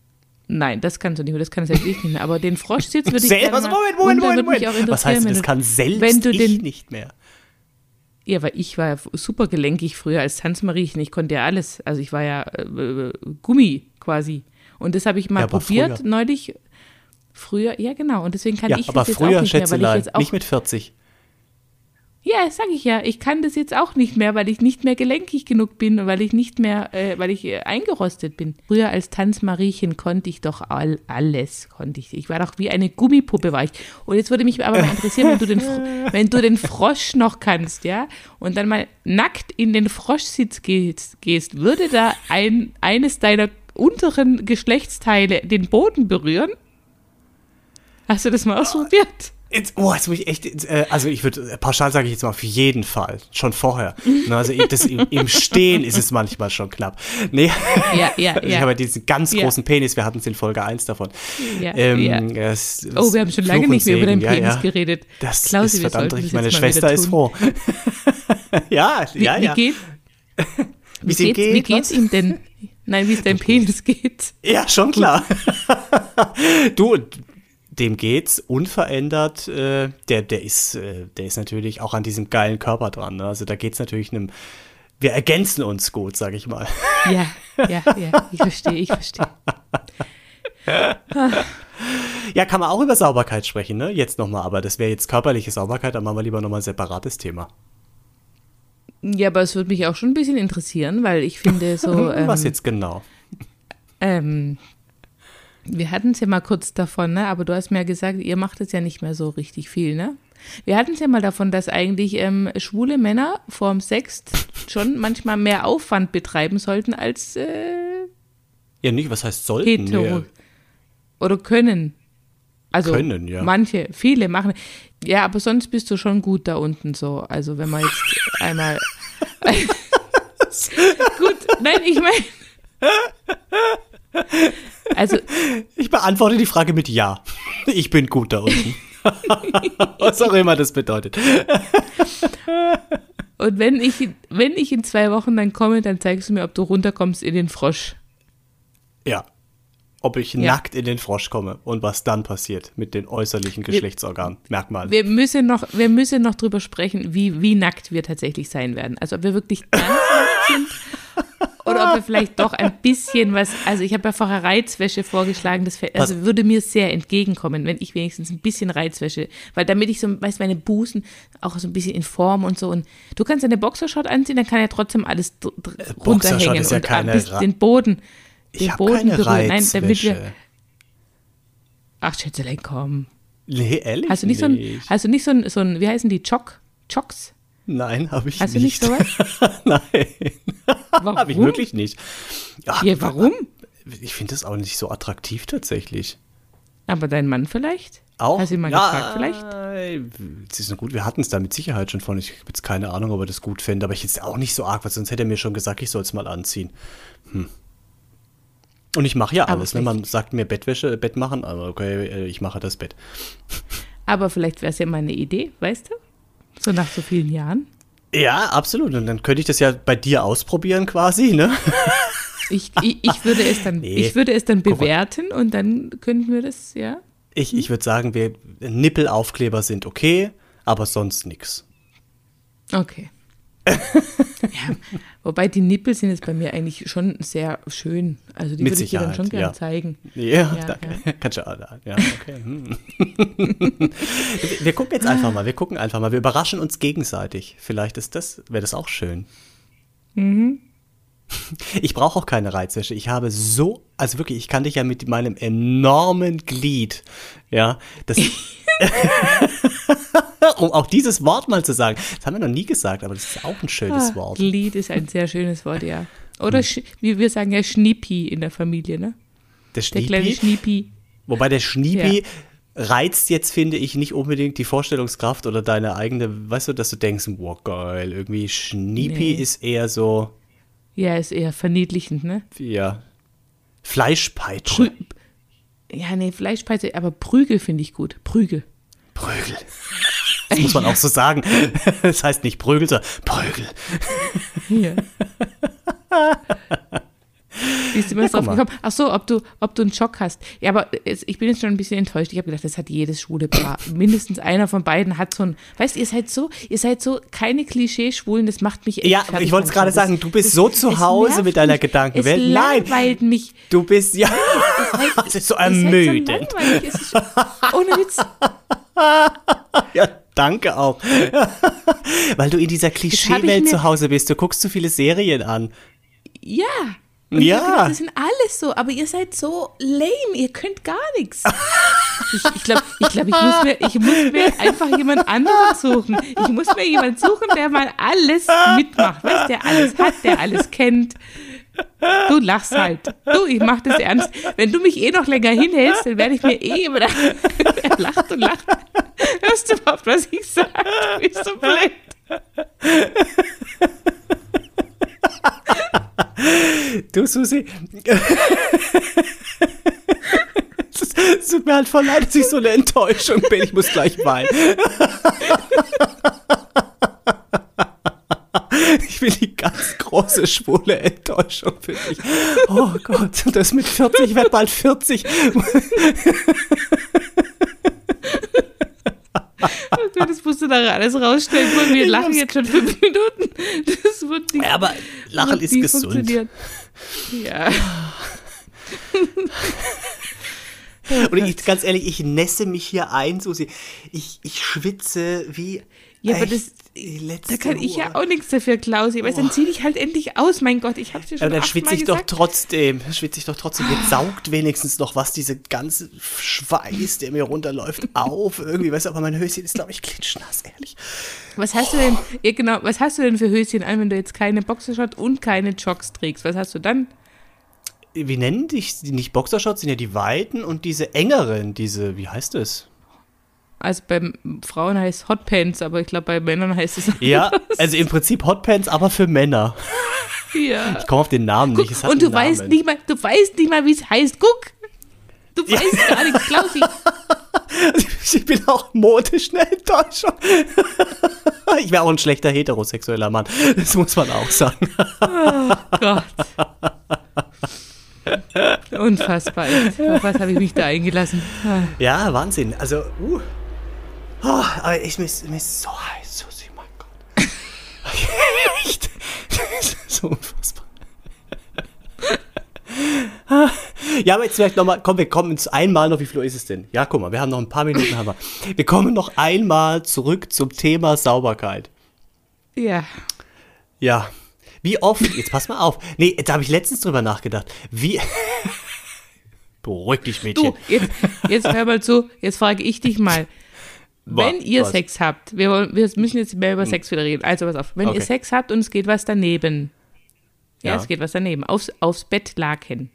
Nein, das kannst du nicht mehr, das kann selbst ich nicht mehr. Aber den Froschsitz würde ich Selber, gerne Moment, Moment, Moment, Moment. Was heißt, das kann selbst wenn du den, ich nicht mehr? Ja, weil ich war super gelenkig früher als Tanzmariechen. Ich konnte ja alles. Also ich war ja äh, Gummi quasi. Und das habe ich mal ja, probiert früher. neulich. Früher, ja genau. Und deswegen kann ja, ich aber das früher, jetzt auch nicht mehr, weil ich jetzt auch nicht mit 40. Ja, sag ich ja. Ich kann das jetzt auch nicht mehr, weil ich nicht mehr gelenkig genug bin und weil ich nicht mehr, äh, weil ich äh, eingerostet bin. Früher als Tanzmariechen konnte ich doch all, alles, konnte ich. Ich war doch wie eine Gummipuppe, war ich. Und jetzt würde mich aber mal interessieren, wenn du den, wenn du den Frosch noch kannst, ja, und dann mal nackt in den Froschsitz gehst, gehst würde da ein, eines deiner unteren Geschlechtsteile den Boden berühren? Hast du das mal ausprobiert? Jetzt, oh, jetzt muss ich echt, äh, also ich würde, äh, pauschal sage ich jetzt mal auf jeden Fall, schon vorher. Ne, also das, im, Stehen ist es manchmal schon knapp. Nee, ja, ja, ja. ich habe diesen ganz großen Penis, wir hatten es in Folge 1 davon. Ähm, ja. Es, oh, wir haben schon lange nicht mehr über deinen Penis geredet. Das Klausi, ist verdammt richtig, meine Schwester ist froh. ja, wie, ja, ja. Wie, geht, wie, wie, geht's, geht, wie geht's ihm denn? Nein, wie es deinem Penis geht. Ja, schon klar. du, dem geht's unverändert. Äh, der, der ist, äh, der ist natürlich auch an diesem geilen Körper dran. Ne? Also da geht's natürlich einem. Wir ergänzen uns gut, sag ich mal. Ja, ja, ja. Ich verstehe, ich verstehe. ja, kann man auch über Sauberkeit sprechen, ne? Jetzt nochmal, aber das wäre jetzt körperliche Sauberkeit, dann machen wir lieber nochmal ein separates Thema. Ja, aber es würde mich auch schon ein bisschen interessieren, weil ich finde so. Ähm, Was jetzt genau? Ähm, wir hatten es ja mal kurz davon, ne? aber du hast mir ja gesagt, ihr macht es ja nicht mehr so richtig viel, ne? Wir hatten es ja mal davon, dass eigentlich ähm, schwule Männer vorm Sex schon manchmal mehr Aufwand betreiben sollten als äh, Ja, nicht, was heißt sollten? Hetero. Ja. Oder können. Also können, ja. manche, viele machen. Ja, aber sonst bist du schon gut da unten so. Also wenn man jetzt einmal. gut, nein, ich meine. Also, ich beantworte die Frage mit Ja. Ich bin gut da unten. Was auch immer das bedeutet. Und wenn ich, wenn ich in zwei Wochen dann komme, dann zeigst du mir, ob du runterkommst in den Frosch. Ja. Ob ich ja. nackt in den Frosch komme und was dann passiert mit den äußerlichen Geschlechtsorganen, Merkmalen. Wir müssen noch, wir müssen noch drüber sprechen, wie, wie nackt wir tatsächlich sein werden. Also ob wir wirklich ganz nackt sind oder ob wir vielleicht doch ein bisschen was, also ich habe ja vorher Reizwäsche vorgeschlagen, das also würde mir sehr entgegenkommen, wenn ich wenigstens ein bisschen Reizwäsche, weil damit ich so, weißt meine Busen auch so ein bisschen in Form und so und du kannst eine Boxershot anziehen, dann kann ja trotzdem alles äh, runterhängen ja und bis den Boden, den ich Boden berühren. Nein, damit wir, ach Schätzelein, komm. Nee, ehrlich Hast du nicht, nicht. so ein, hast du nicht so ein, so ein, wie heißen die, Chock, Chocks? Nein, habe ich Hast nicht. Hast du nicht sowas? Nein. Warum? habe ich wirklich nicht. Ja, ja warum? Ich finde das auch nicht so attraktiv tatsächlich. Aber dein Mann vielleicht? Auch? Hast du ihn mal ja, gefragt vielleicht? Es ist nur gut, wir hatten es da mit Sicherheit schon von. Ich habe jetzt keine Ahnung, ob er das gut fände, aber ich jetzt auch nicht so arg, weil sonst hätte er mir schon gesagt, ich soll es mal anziehen. Hm. Und ich mache ja alles. Ne? Man sagt mir Bettwäsche, Bett machen, aber okay, äh, ich mache das Bett. Aber vielleicht wäre es ja mal eine Idee, weißt du? So nach so vielen Jahren? Ja, absolut. Und dann könnte ich das ja bei dir ausprobieren quasi, ne? Ich, ich, ich würde es dann, nee. ich würde es dann bewerten und dann könnten wir das, ja. Ich, ich würde sagen, wir Nippelaufkleber sind okay, aber sonst nichts. Okay. ja, wobei die Nippel sind jetzt bei mir eigentlich schon sehr schön. Also die Mit würde ich dir dann schon gerne ja. zeigen. Ja, ja danke. Ja. Kannst du, ja, okay. Hm. wir gucken jetzt einfach mal, wir gucken einfach mal. Wir überraschen uns gegenseitig. Vielleicht ist das, wäre das auch schön. Mhm. Ich brauche auch keine Reizwäsche. Ich habe so, also wirklich, ich kann dich ja mit meinem enormen Glied, ja, das um auch dieses Wort mal zu sagen. Das haben wir noch nie gesagt, aber das ist auch ein schönes ah, Wort. Glied ist ein sehr schönes Wort, ja. Oder hm. wie wir sagen ja Schnippi in der Familie, ne? Der, Schniepi? der kleine Schnippi. Wobei der Schniepi ja. reizt jetzt, finde ich, nicht unbedingt die Vorstellungskraft oder deine eigene, weißt du, dass du denkst, wow, geil, irgendwie Schniepi nee. ist eher so. Ja, ist eher verniedlichend, ne? Ja. Fleischpeitsche. Prü ja, nee, Fleischpeitsche, aber Prügel finde ich gut. Prügel. Prügel. Das muss man auch so sagen. Das heißt nicht Prügel, sondern Prügel. Ja. Wie ist du ja, drauf gekommen? Ach so, ob du, ob du einen Schock hast. Ja, aber ich bin jetzt schon ein bisschen enttäuscht. Ich habe gedacht, das hat jedes schwule Paar. Mindestens einer von beiden hat so ein, weißt ihr seid so, ihr seid so keine Klischee-Schwulen, das macht mich echt Ja, ich wollte es gerade sagen, du bist das, so zu Hause mit deiner Gedankenwelt. Es Nein, mich. Du bist, ja, es ist so ermüdend. Es ist so ohne Witz. Ja, Danke auch. Weil du in dieser Klischeewelt zu Hause bist. Du guckst zu viele Serien an. Ja. Und ja. Gedacht, das sind alles so, aber ihr seid so lame, ihr könnt gar nichts. Ich, ich glaube, ich, glaub, ich, muss mir, ich muss mir einfach jemand anderen suchen. Ich muss mir jemanden suchen, der mal alles mitmacht, weißt, der alles hat, der alles kennt. Du lachst halt. Du, ich mach das ernst. Wenn du mich eh noch länger hinhältst, dann werde ich mir eh immer da. lacht und lacht. Hörst du überhaupt, was ich sage? Bist so blöd. Du, Susi. Es tut mir halt voll leid, dass ich so eine Enttäuschung bin. Ich muss gleich weinen. Ich will die ganz große schwule Enttäuschung für dich. Oh Gott, das mit 40, ich werde bald 40. Oh das musst du da alles rausstellen. Wir lachen jetzt schon fünf Minuten. Das wird nicht, ja, aber Lachen ist gesund. Ja. Und ich, ganz ehrlich, ich nässe mich hier ein, Susi. Ich, ich schwitze wie. Ja, aber das, da kann Uhr. ich ja auch nichts dafür, Klausi. Weil dann zieh dich halt endlich aus, mein Gott, ich hab's dir schon Aber dann schwitze ich gesagt. doch trotzdem, schwitze ich doch trotzdem. Jetzt saugt wenigstens noch was, diese ganze Schweiß, der mir runterläuft, auf. Irgendwie, weißt du, aber mein Höschen ist, glaube ich, klitschnass, ehrlich. Was hast oh. du denn, ja, genau, was hast du denn für Höschen an, wenn du jetzt keine Boxershot und keine Jogs trägst? Was hast du dann? Wie nennen dich die nicht Boxershorts, sind ja die weiten und diese engeren, diese, wie heißt es? Also bei Frauen heißt Hotpants, aber ich glaube bei Männern heißt es anders. Ja, also im Prinzip Hotpants, aber für Männer. Ja. Ich komme auf den Namen Guck, nicht. und du weißt nicht mal, du weißt nicht mal, wie es heißt. Guck, du ja. weißt gar nichts, Klausi. Ich bin auch modisch eine Enttäuschung. Ich wäre auch ein schlechter heterosexueller Mann. Das muss man auch sagen. Oh Gott. Unfassbar. Auf was habe ich mich da eingelassen? Ja, Wahnsinn. Also, uh. Aber ich bin so heiß, Susi, mein Gott. Echt? Das ist so unfassbar. Ja, aber jetzt vielleicht nochmal, komm, wir kommen jetzt einmal noch, wie viel Uhr ist es denn? Ja, guck mal, wir haben noch ein paar Minuten, haben wir. Wir kommen noch einmal zurück zum Thema Sauberkeit. Ja. Ja. Wie oft, jetzt pass mal auf. Nee, da habe ich letztens drüber nachgedacht. Wie. Beruhig dich, Mädchen. Du, jetzt, jetzt hör mal zu, jetzt frage ich dich mal. Wenn ihr was? Sex habt, wir, wir müssen jetzt mehr über hm. Sex wieder reden. Also pass auf, wenn okay. ihr Sex habt und es geht was daneben. Ja, ja. es geht was daneben. Aufs, aufs Bett laken.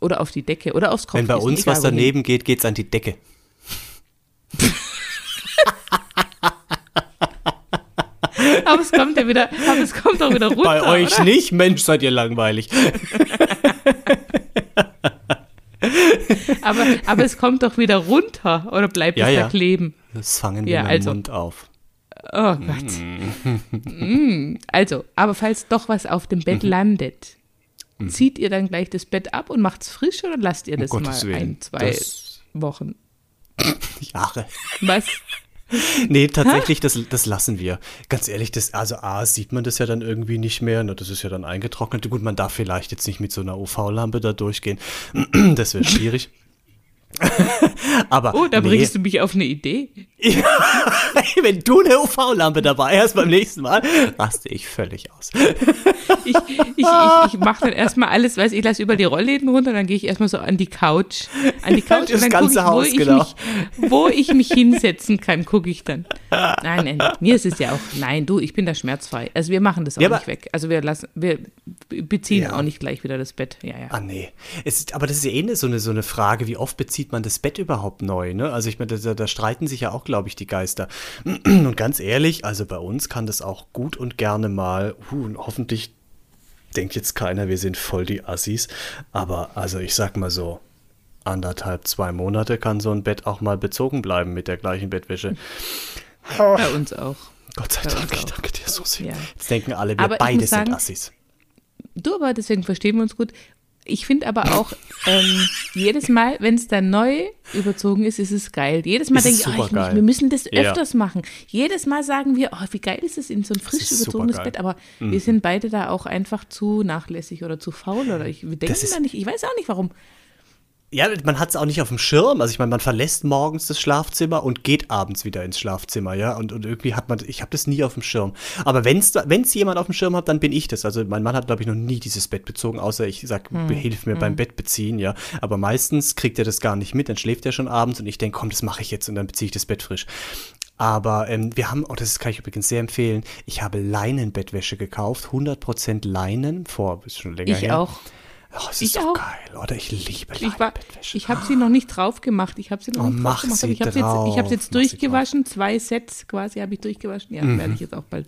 Oder auf die Decke. Oder aufs Kopf. Wenn bei uns was daneben wohin. geht, geht es an die Decke. aber es kommt ja wieder, aber es kommt auch wieder runter. Bei euch oder? nicht? Mensch, seid ihr langweilig. aber, aber es kommt doch wieder runter oder bleibt ja, es ja. da kleben? Das fangen wir ja, im also. Mund auf. Oh Gott. Mm. Also, aber falls doch was auf dem Bett mhm. landet, mhm. zieht ihr dann gleich das Bett ab und macht es frisch oder lasst ihr das um mal ein, zwei das Wochen? Jahre. Was? nee, tatsächlich, das, das lassen wir. Ganz ehrlich, das, also A, sieht man das ja dann irgendwie nicht mehr. Ne? Das ist ja dann eingetrocknet. Gut, man darf vielleicht jetzt nicht mit so einer UV-Lampe da durchgehen. das wäre schwierig. Aber oh, da nee. bringst du mich auf eine Idee. Ja, wenn du eine UV-Lampe dabei hast beim nächsten Mal, raste ich völlig aus. Ich, ich, ich, ich mache dann erstmal alles, weiß ich, lasse über die Rollläden runter, dann gehe ich erstmal so an die Couch. An die Couch das und dann gucke ich, wo, ich genau. mich, wo ich mich hinsetzen kann, gucke ich dann. Nein, nein, mir ist es ja auch, nein, du, ich bin da schmerzfrei. Also wir machen das auch ja, nicht weg. Also wir lassen, wir beziehen ja. auch nicht gleich wieder das Bett. Ja, ja. Ah, nee. Es ist, aber das ist ja eh so eine, so eine Frage, wie oft bezieht man das Bett überhaupt neu, ne? Also ich meine, da, da streiten sich ja auch, glaube ich, die Geister. Und ganz ehrlich, also bei uns kann das auch gut und gerne mal, uh, hoffentlich denkt jetzt keiner, wir sind voll die Assis, aber also ich sag mal so, anderthalb, zwei Monate kann so ein Bett auch mal bezogen bleiben mit der gleichen Bettwäsche. Bei uns auch. Gott sei Bei Dank, ich danke dir so sehr. Ja. Jetzt denken alle, wir aber beide sagen, sind Assis. Du, aber deswegen verstehen wir uns gut. Ich finde aber auch, ähm, jedes Mal, wenn es dann neu überzogen ist, ist es geil. Jedes Mal denke ich, oh, ich muss, wir müssen das öfters ja. machen. Jedes Mal sagen wir, oh, wie geil ist es in so ein frisch überzogenes Bett. Aber mhm. wir sind beide da auch einfach zu nachlässig oder zu faul oder ich, wir denken da nicht, ich weiß auch nicht warum. Ja, man hat es auch nicht auf dem Schirm. Also ich meine, man verlässt morgens das Schlafzimmer und geht abends wieder ins Schlafzimmer, ja. Und, und irgendwie hat man, ich habe das nie auf dem Schirm. Aber wenn es jemand auf dem Schirm hat, dann bin ich das. Also mein Mann hat, glaube ich, noch nie dieses Bett bezogen, außer ich sage, hm. hilf mir hm. beim Bett beziehen, ja. Aber meistens kriegt er das gar nicht mit, dann schläft er schon abends und ich denke, komm, das mache ich jetzt und dann beziehe ich das Bett frisch. Aber ähm, wir haben, oh, das kann ich übrigens sehr empfehlen, ich habe Leinenbettwäsche gekauft, 100% Leinen, vor, ist schon länger ich her. Ich auch. Oh, es ist ich so auch. geil, oder? Ich liebe ich war, Ich habe sie noch nicht drauf gemacht. Ich habe sie noch oh, nicht drauf gemacht. ich habe jetzt, ich hab jetzt durchgewaschen. Zwei Sets quasi habe ich durchgewaschen. Ja, mhm. werde ich jetzt auch bald.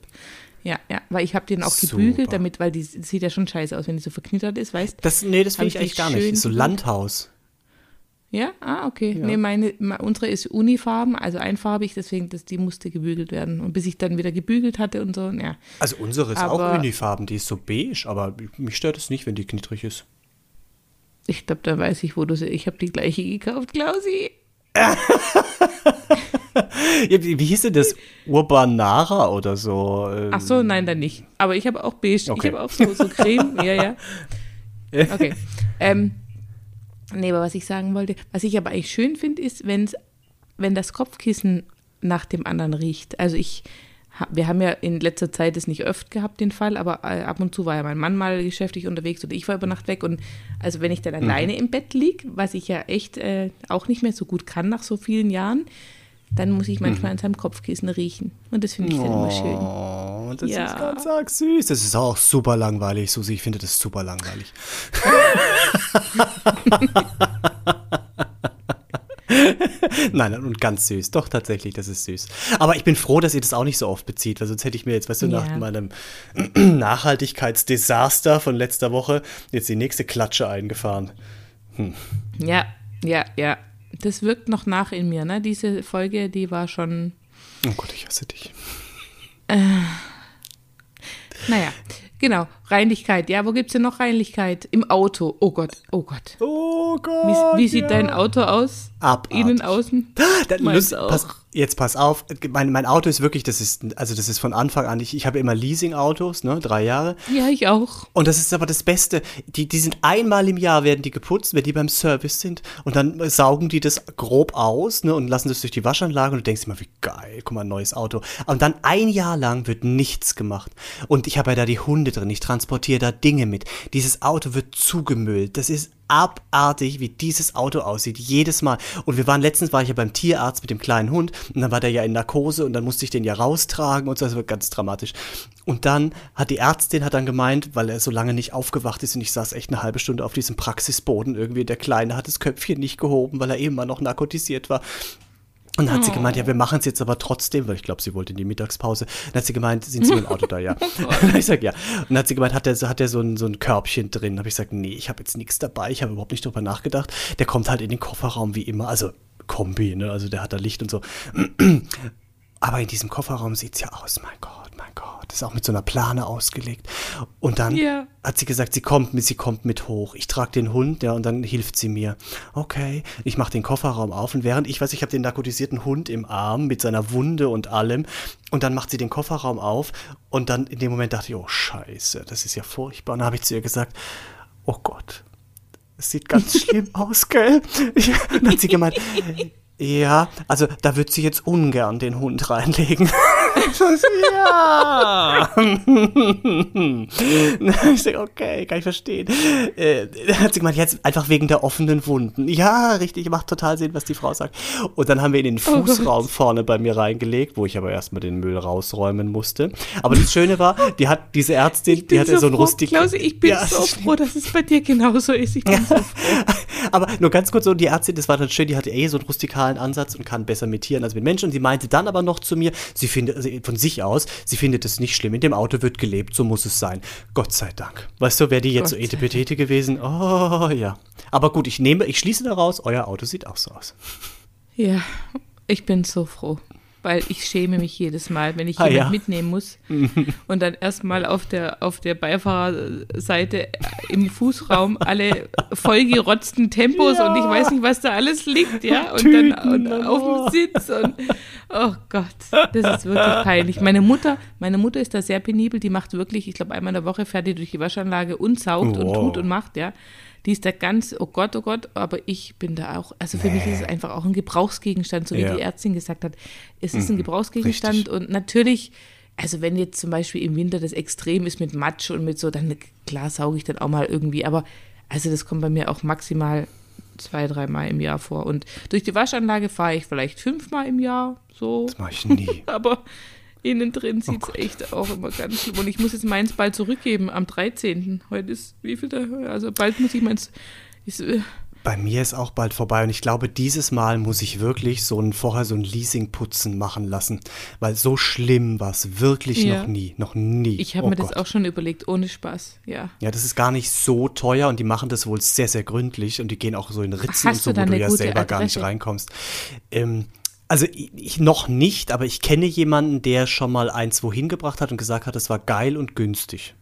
Ja, ja, weil ich habe den auch Super. gebügelt, damit, weil die sieht ja schon scheiße aus, wenn die so verknittert ist, weißt du? Nee, das finde ich eigentlich gar nicht. So Landhaus. Ja, ah, okay. Ja. Nee, meine, unsere ist unifarben, also einfarbig, deswegen, das, die musste gebügelt werden. Und bis ich dann wieder gebügelt hatte und so, ja. Also unsere ist aber, auch unifarben, die ist so beige, aber mich stört es nicht, wenn die knittrig ist. Ich glaube, da weiß ich, wo du sie. Ich habe die gleiche gekauft, Klausi. Wie hieß denn das? Urbanara oder so? Ähm. Ach so, nein, dann nicht. Aber ich habe auch beige. Okay. Ich habe auch so, so Creme. ja, ja. Okay. Ähm, Nee, aber was ich sagen wollte, was ich aber eigentlich schön finde, ist, wenn's, wenn das Kopfkissen nach dem anderen riecht. Also ich, wir haben ja in letzter Zeit es nicht öfter gehabt, den Fall, aber äh, ab und zu war ja mein Mann mal geschäftlich unterwegs oder ich war über Nacht weg. Und also wenn ich dann mhm. alleine im Bett liege, was ich ja echt äh, auch nicht mehr so gut kann nach so vielen Jahren, dann muss ich manchmal mhm. an seinem Kopfkissen riechen. Und das finde ich dann oh, immer schön. Oh, das ja. ist ganz arg süß. Das ist auch super langweilig, Susi. Ich finde das super langweilig. Nein, und ganz süß. Doch, tatsächlich, das ist süß. Aber ich bin froh, dass ihr das auch nicht so oft bezieht, weil sonst hätte ich mir jetzt, weißt du, ja. nach meinem Nachhaltigkeitsdesaster von letzter Woche jetzt die nächste Klatsche eingefahren. Hm. Ja, ja, ja das wirkt noch nach in mir, ne? Diese Folge, die war schon. Oh Gott, ich hasse dich. Äh, naja, genau. Reinlichkeit. Ja, wo gibt es denn noch Reinlichkeit? Im Auto. Oh Gott, oh Gott. Oh Gott. Wie, wie sieht ja. dein Auto aus? Abartig. Innen, außen? Da, Lust, pass, jetzt pass auf. Mein, mein Auto ist wirklich, das ist, also das ist von Anfang an, ich, ich habe immer Leasing-Autos, ne, drei Jahre. Ja, ich auch. Und das ist aber das Beste. Die, die sind einmal im Jahr werden die geputzt, wenn die beim Service sind. Und dann saugen die das grob aus, ne, und lassen das durch die Waschanlage und du denkst immer, wie geil, guck mal, ein neues Auto. Und dann ein Jahr lang wird nichts gemacht. Und ich habe ja da die Hunde drin, ich transportiere da Dinge mit. Dieses Auto wird zugemüllt. Das ist abartig, wie dieses Auto aussieht, jedes Mal. Und wir waren letztens, war ich ja beim Tierarzt mit dem kleinen Hund und dann war der ja in Narkose und dann musste ich den ja raustragen und so, das war ganz dramatisch. Und dann hat die Ärztin hat dann gemeint, weil er so lange nicht aufgewacht ist und ich saß echt eine halbe Stunde auf diesem Praxisboden irgendwie, der Kleine hat das Köpfchen nicht gehoben, weil er eben mal noch narkotisiert war. Und dann hat oh. sie gemeint, ja, wir machen es jetzt aber trotzdem, weil ich glaube, sie wollte in die Mittagspause. Dann hat sie gemeint, sind Sie mit dem Auto da? Ja. und ich sage, ja. Und dann hat sie gemeint, hat der, hat der so, ein, so ein Körbchen drin? Habe ich gesagt, nee, ich habe jetzt nichts dabei, ich habe überhaupt nicht drüber nachgedacht. Der kommt halt in den Kofferraum wie immer, also Kombi, ne? Also der hat da Licht und so. Aber in diesem Kofferraum sieht es ja aus, mein Gott das ist auch mit so einer Plane ausgelegt. Und dann yeah. hat sie gesagt, sie kommt mit, sie kommt mit hoch. Ich trage den Hund, ja, und dann hilft sie mir. Okay, ich mache den Kofferraum auf und während ich weiß, ich habe den narkotisierten Hund im Arm mit seiner Wunde und allem und dann macht sie den Kofferraum auf und dann in dem Moment dachte ich, oh Scheiße, das ist ja furchtbar. Und dann habe ich zu ihr gesagt, oh Gott, es sieht ganz schlimm aus, gell? Ich, dann hat sie gemeint, ja, also da wird sie jetzt ungern den Hund reinlegen. ja. ich sage, okay, kann ich verstehen. Äh, hat sie gemeint, jetzt einfach wegen der offenen Wunden. Ja, richtig, macht total Sinn, was die Frau sagt. Und dann haben wir in den oh Fußraum oh vorne bei mir reingelegt, wo ich aber erstmal den Müll rausräumen musste. Aber das Schöne war, die hat diese Ärztin, die hatte so, so ein rustik. Klausi, ich bin ja, so froh, dass es bei dir genauso ist. Ich bin so froh. aber nur ganz kurz so, die Ärztin, das war dann schön, die hatte eh so einen rustikalen Ansatz und kann besser mit Tieren als mit Menschen. Und sie meinte dann aber noch zu mir, sie findet, also von sich aus, sie findet es nicht schlimm. In dem Auto wird gelebt, so muss es sein. Gott sei Dank. Weißt du, wäre die jetzt Gott so etepetete gewesen? Oh ja. Aber gut, ich nehme, ich schließe daraus, euer Auto sieht auch so aus. Ja, ich bin so froh weil ich schäme mich jedes Mal, wenn ich ah, jemand ja. mitnehmen muss und dann erstmal auf der, auf der Beifahrerseite im Fußraum alle vollgerotzten Tempos ja. und ich weiß nicht, was da alles liegt, ja, und Tüten, dann und auf dem Sitz und oh Gott, das ist wirklich peinlich. Meine Mutter, meine Mutter ist da sehr penibel, die macht wirklich, ich glaube, einmal in der Woche fährt die durch die Waschanlage und saugt wow. und tut und macht, ja. Die ist da ganz, oh Gott, oh Gott, aber ich bin da auch, also für nee. mich ist es einfach auch ein Gebrauchsgegenstand, so wie ja. die Ärztin gesagt hat. Es ist ein mhm. Gebrauchsgegenstand Richtig. und natürlich, also wenn jetzt zum Beispiel im Winter das extrem ist mit Matsch und mit so, dann klar sauge ich dann auch mal irgendwie, aber also das kommt bei mir auch maximal zwei, dreimal im Jahr vor. Und durch die Waschanlage fahre ich vielleicht fünfmal im Jahr so. Das mache ich nie. aber innen drin sieht es oh echt auch immer ganz schlimm. Und ich muss jetzt meins bald zurückgeben am 13. Heute ist, wie viel da? Also bald muss ich meins. Ist, äh, bei mir ist auch bald vorbei und ich glaube, dieses Mal muss ich wirklich so ein vorher so ein Leasing-Putzen machen lassen, weil so schlimm war es wirklich ja. noch nie, noch nie. Ich habe oh mir Gott. das auch schon überlegt, ohne Spaß, ja. Ja, das ist gar nicht so teuer und die machen das wohl sehr, sehr gründlich und die gehen auch so in Ritzen Hast und so, wo du ja selber Adresse? gar nicht reinkommst. Ähm, also ich noch nicht, aber ich kenne jemanden, der schon mal eins wohin gebracht hat und gesagt hat, es war geil und günstig.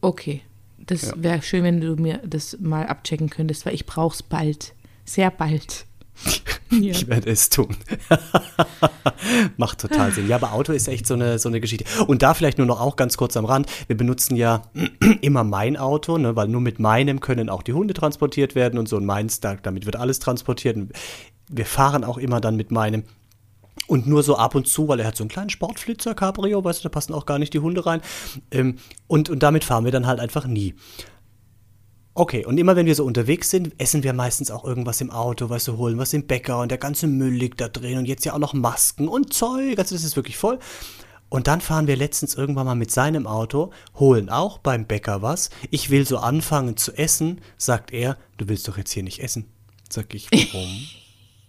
Okay, das ja. wäre schön, wenn du mir das mal abchecken könntest, weil ich brauche es bald, sehr bald. Ja. Ich werde es tun. Macht total Sinn. Ja, aber Auto ist echt so eine, so eine Geschichte. Und da vielleicht nur noch auch ganz kurz am Rand. Wir benutzen ja immer mein Auto, ne, weil nur mit meinem können auch die Hunde transportiert werden und so. Und meins, da, damit wird alles transportiert. wir fahren auch immer dann mit meinem und nur so ab und zu, weil er hat so einen kleinen Sportflitzer, Cabrio, weißt du, da passen auch gar nicht die Hunde rein. Ähm, und, und damit fahren wir dann halt einfach nie. Okay, und immer wenn wir so unterwegs sind, essen wir meistens auch irgendwas im Auto, weißt du, holen was im Bäcker und der ganze Müll liegt da drin und jetzt ja auch noch Masken und Zeug, also das ist wirklich voll. Und dann fahren wir letztens irgendwann mal mit seinem Auto, holen auch beim Bäcker was. Ich will so anfangen zu essen, sagt er, du willst doch jetzt hier nicht essen. Sag ich, warum?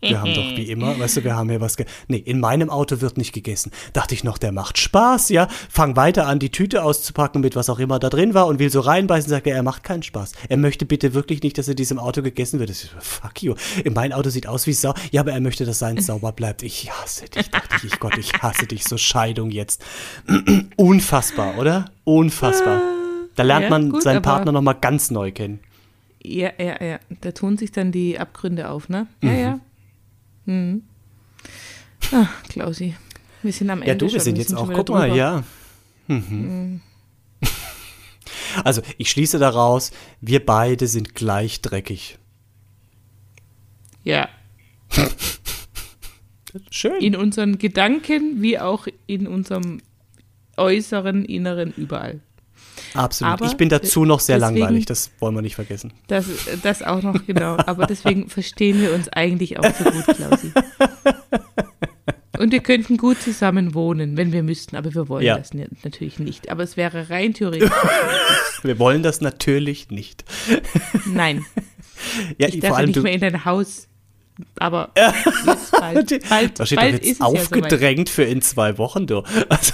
Wir haben doch wie immer, weißt du, wir haben hier was. Ge nee, in meinem Auto wird nicht gegessen. Dachte ich noch, der macht Spaß, ja. Fang weiter an, die Tüte auszupacken mit was auch immer da drin war und will so reinbeißen, sagt er, er macht keinen Spaß. Er möchte bitte wirklich nicht, dass in diesem Auto gegessen wird. Das ist, fuck you. In mein Auto sieht aus wie Sau. Ja, aber er möchte, dass sein sauber bleibt. Ich hasse dich, dachte ich, Gott, ich hasse dich. So Scheidung jetzt. Unfassbar, oder? Unfassbar. Da lernt ja, man gut, seinen Partner nochmal ganz neu kennen. Ja, ja, ja. Da tun sich dann die Abgründe auf, ne? Ja, mhm. ja. Hm. Ach, Klausi, wir sind am Ende. Ja, du, wir sind jetzt auch, guck mal, ja. Mhm. Mhm. Also, ich schließe daraus, wir beide sind gleich dreckig. Ja. Schön. In unseren Gedanken wie auch in unserem äußeren, inneren, überall. Absolut. Aber ich bin dazu noch sehr deswegen, langweilig, das wollen wir nicht vergessen. Das, das auch noch, genau. Aber deswegen verstehen wir uns eigentlich auch so gut, Klausi. Und wir könnten gut zusammen wohnen, wenn wir müssten, aber wir wollen ja. das natürlich nicht. Aber es wäre rein theoretisch. wir wollen das natürlich nicht. Nein. Ja, ich darf nicht mehr in dein Haus aber jetzt bald, bald, da steht bald doch jetzt aufgedrängt ja für in zwei Wochen, du. Also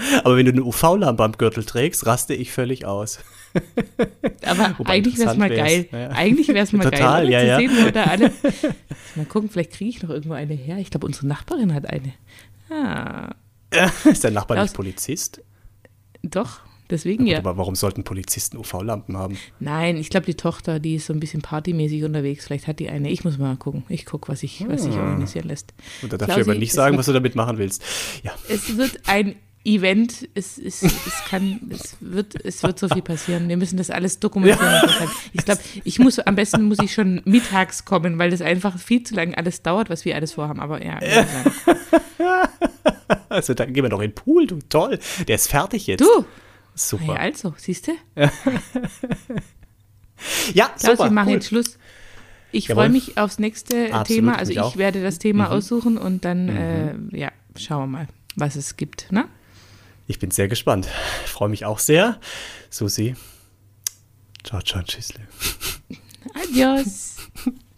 Aber wenn du eine UV-Lampe am Gürtel trägst, raste ich völlig aus. Aber eigentlich wäre es mal geil. Ja. Eigentlich wäre es mal Total, geil, ja, ja. sehen, wo da alle. Mal gucken, vielleicht kriege ich noch irgendwo eine her. Ich glaube, unsere Nachbarin hat eine. Ah. Ist der Nachbar nicht Polizist? Doch, deswegen ja. Aber warum sollten Polizisten UV-Lampen haben? Nein, ich glaube, die Tochter, die ist so ein bisschen partymäßig unterwegs. Vielleicht hat die eine. Ich muss mal gucken. Ich gucke, was, ich, was sich hm. organisieren lässt. Und da darfst du aber nicht sagen, was du damit machen willst. Ja. Es wird ein Event, es, es, es, kann, es, wird, es wird so viel passieren. Wir müssen das alles dokumentieren. Ja. Ich glaube, ich muss, am besten muss ich schon mittags kommen, weil das einfach viel zu lange alles dauert, was wir alles vorhaben. Aber ja. ja. Also dann gehen wir doch in den Pool, du toll. Der ist fertig jetzt. Du. Super. Ja, also, siehst du? ja, Klaus, super. wir machen cool. jetzt Schluss. Ich freue mich aufs nächste Absolut, Thema. Also ich auch. werde das Thema mhm. aussuchen und dann, mhm. äh, ja, schauen wir mal, was es gibt. Ne? Ich bin sehr gespannt. Ich freue mich auch sehr. Susi. Ciao, ciao, tschüssle. Adios.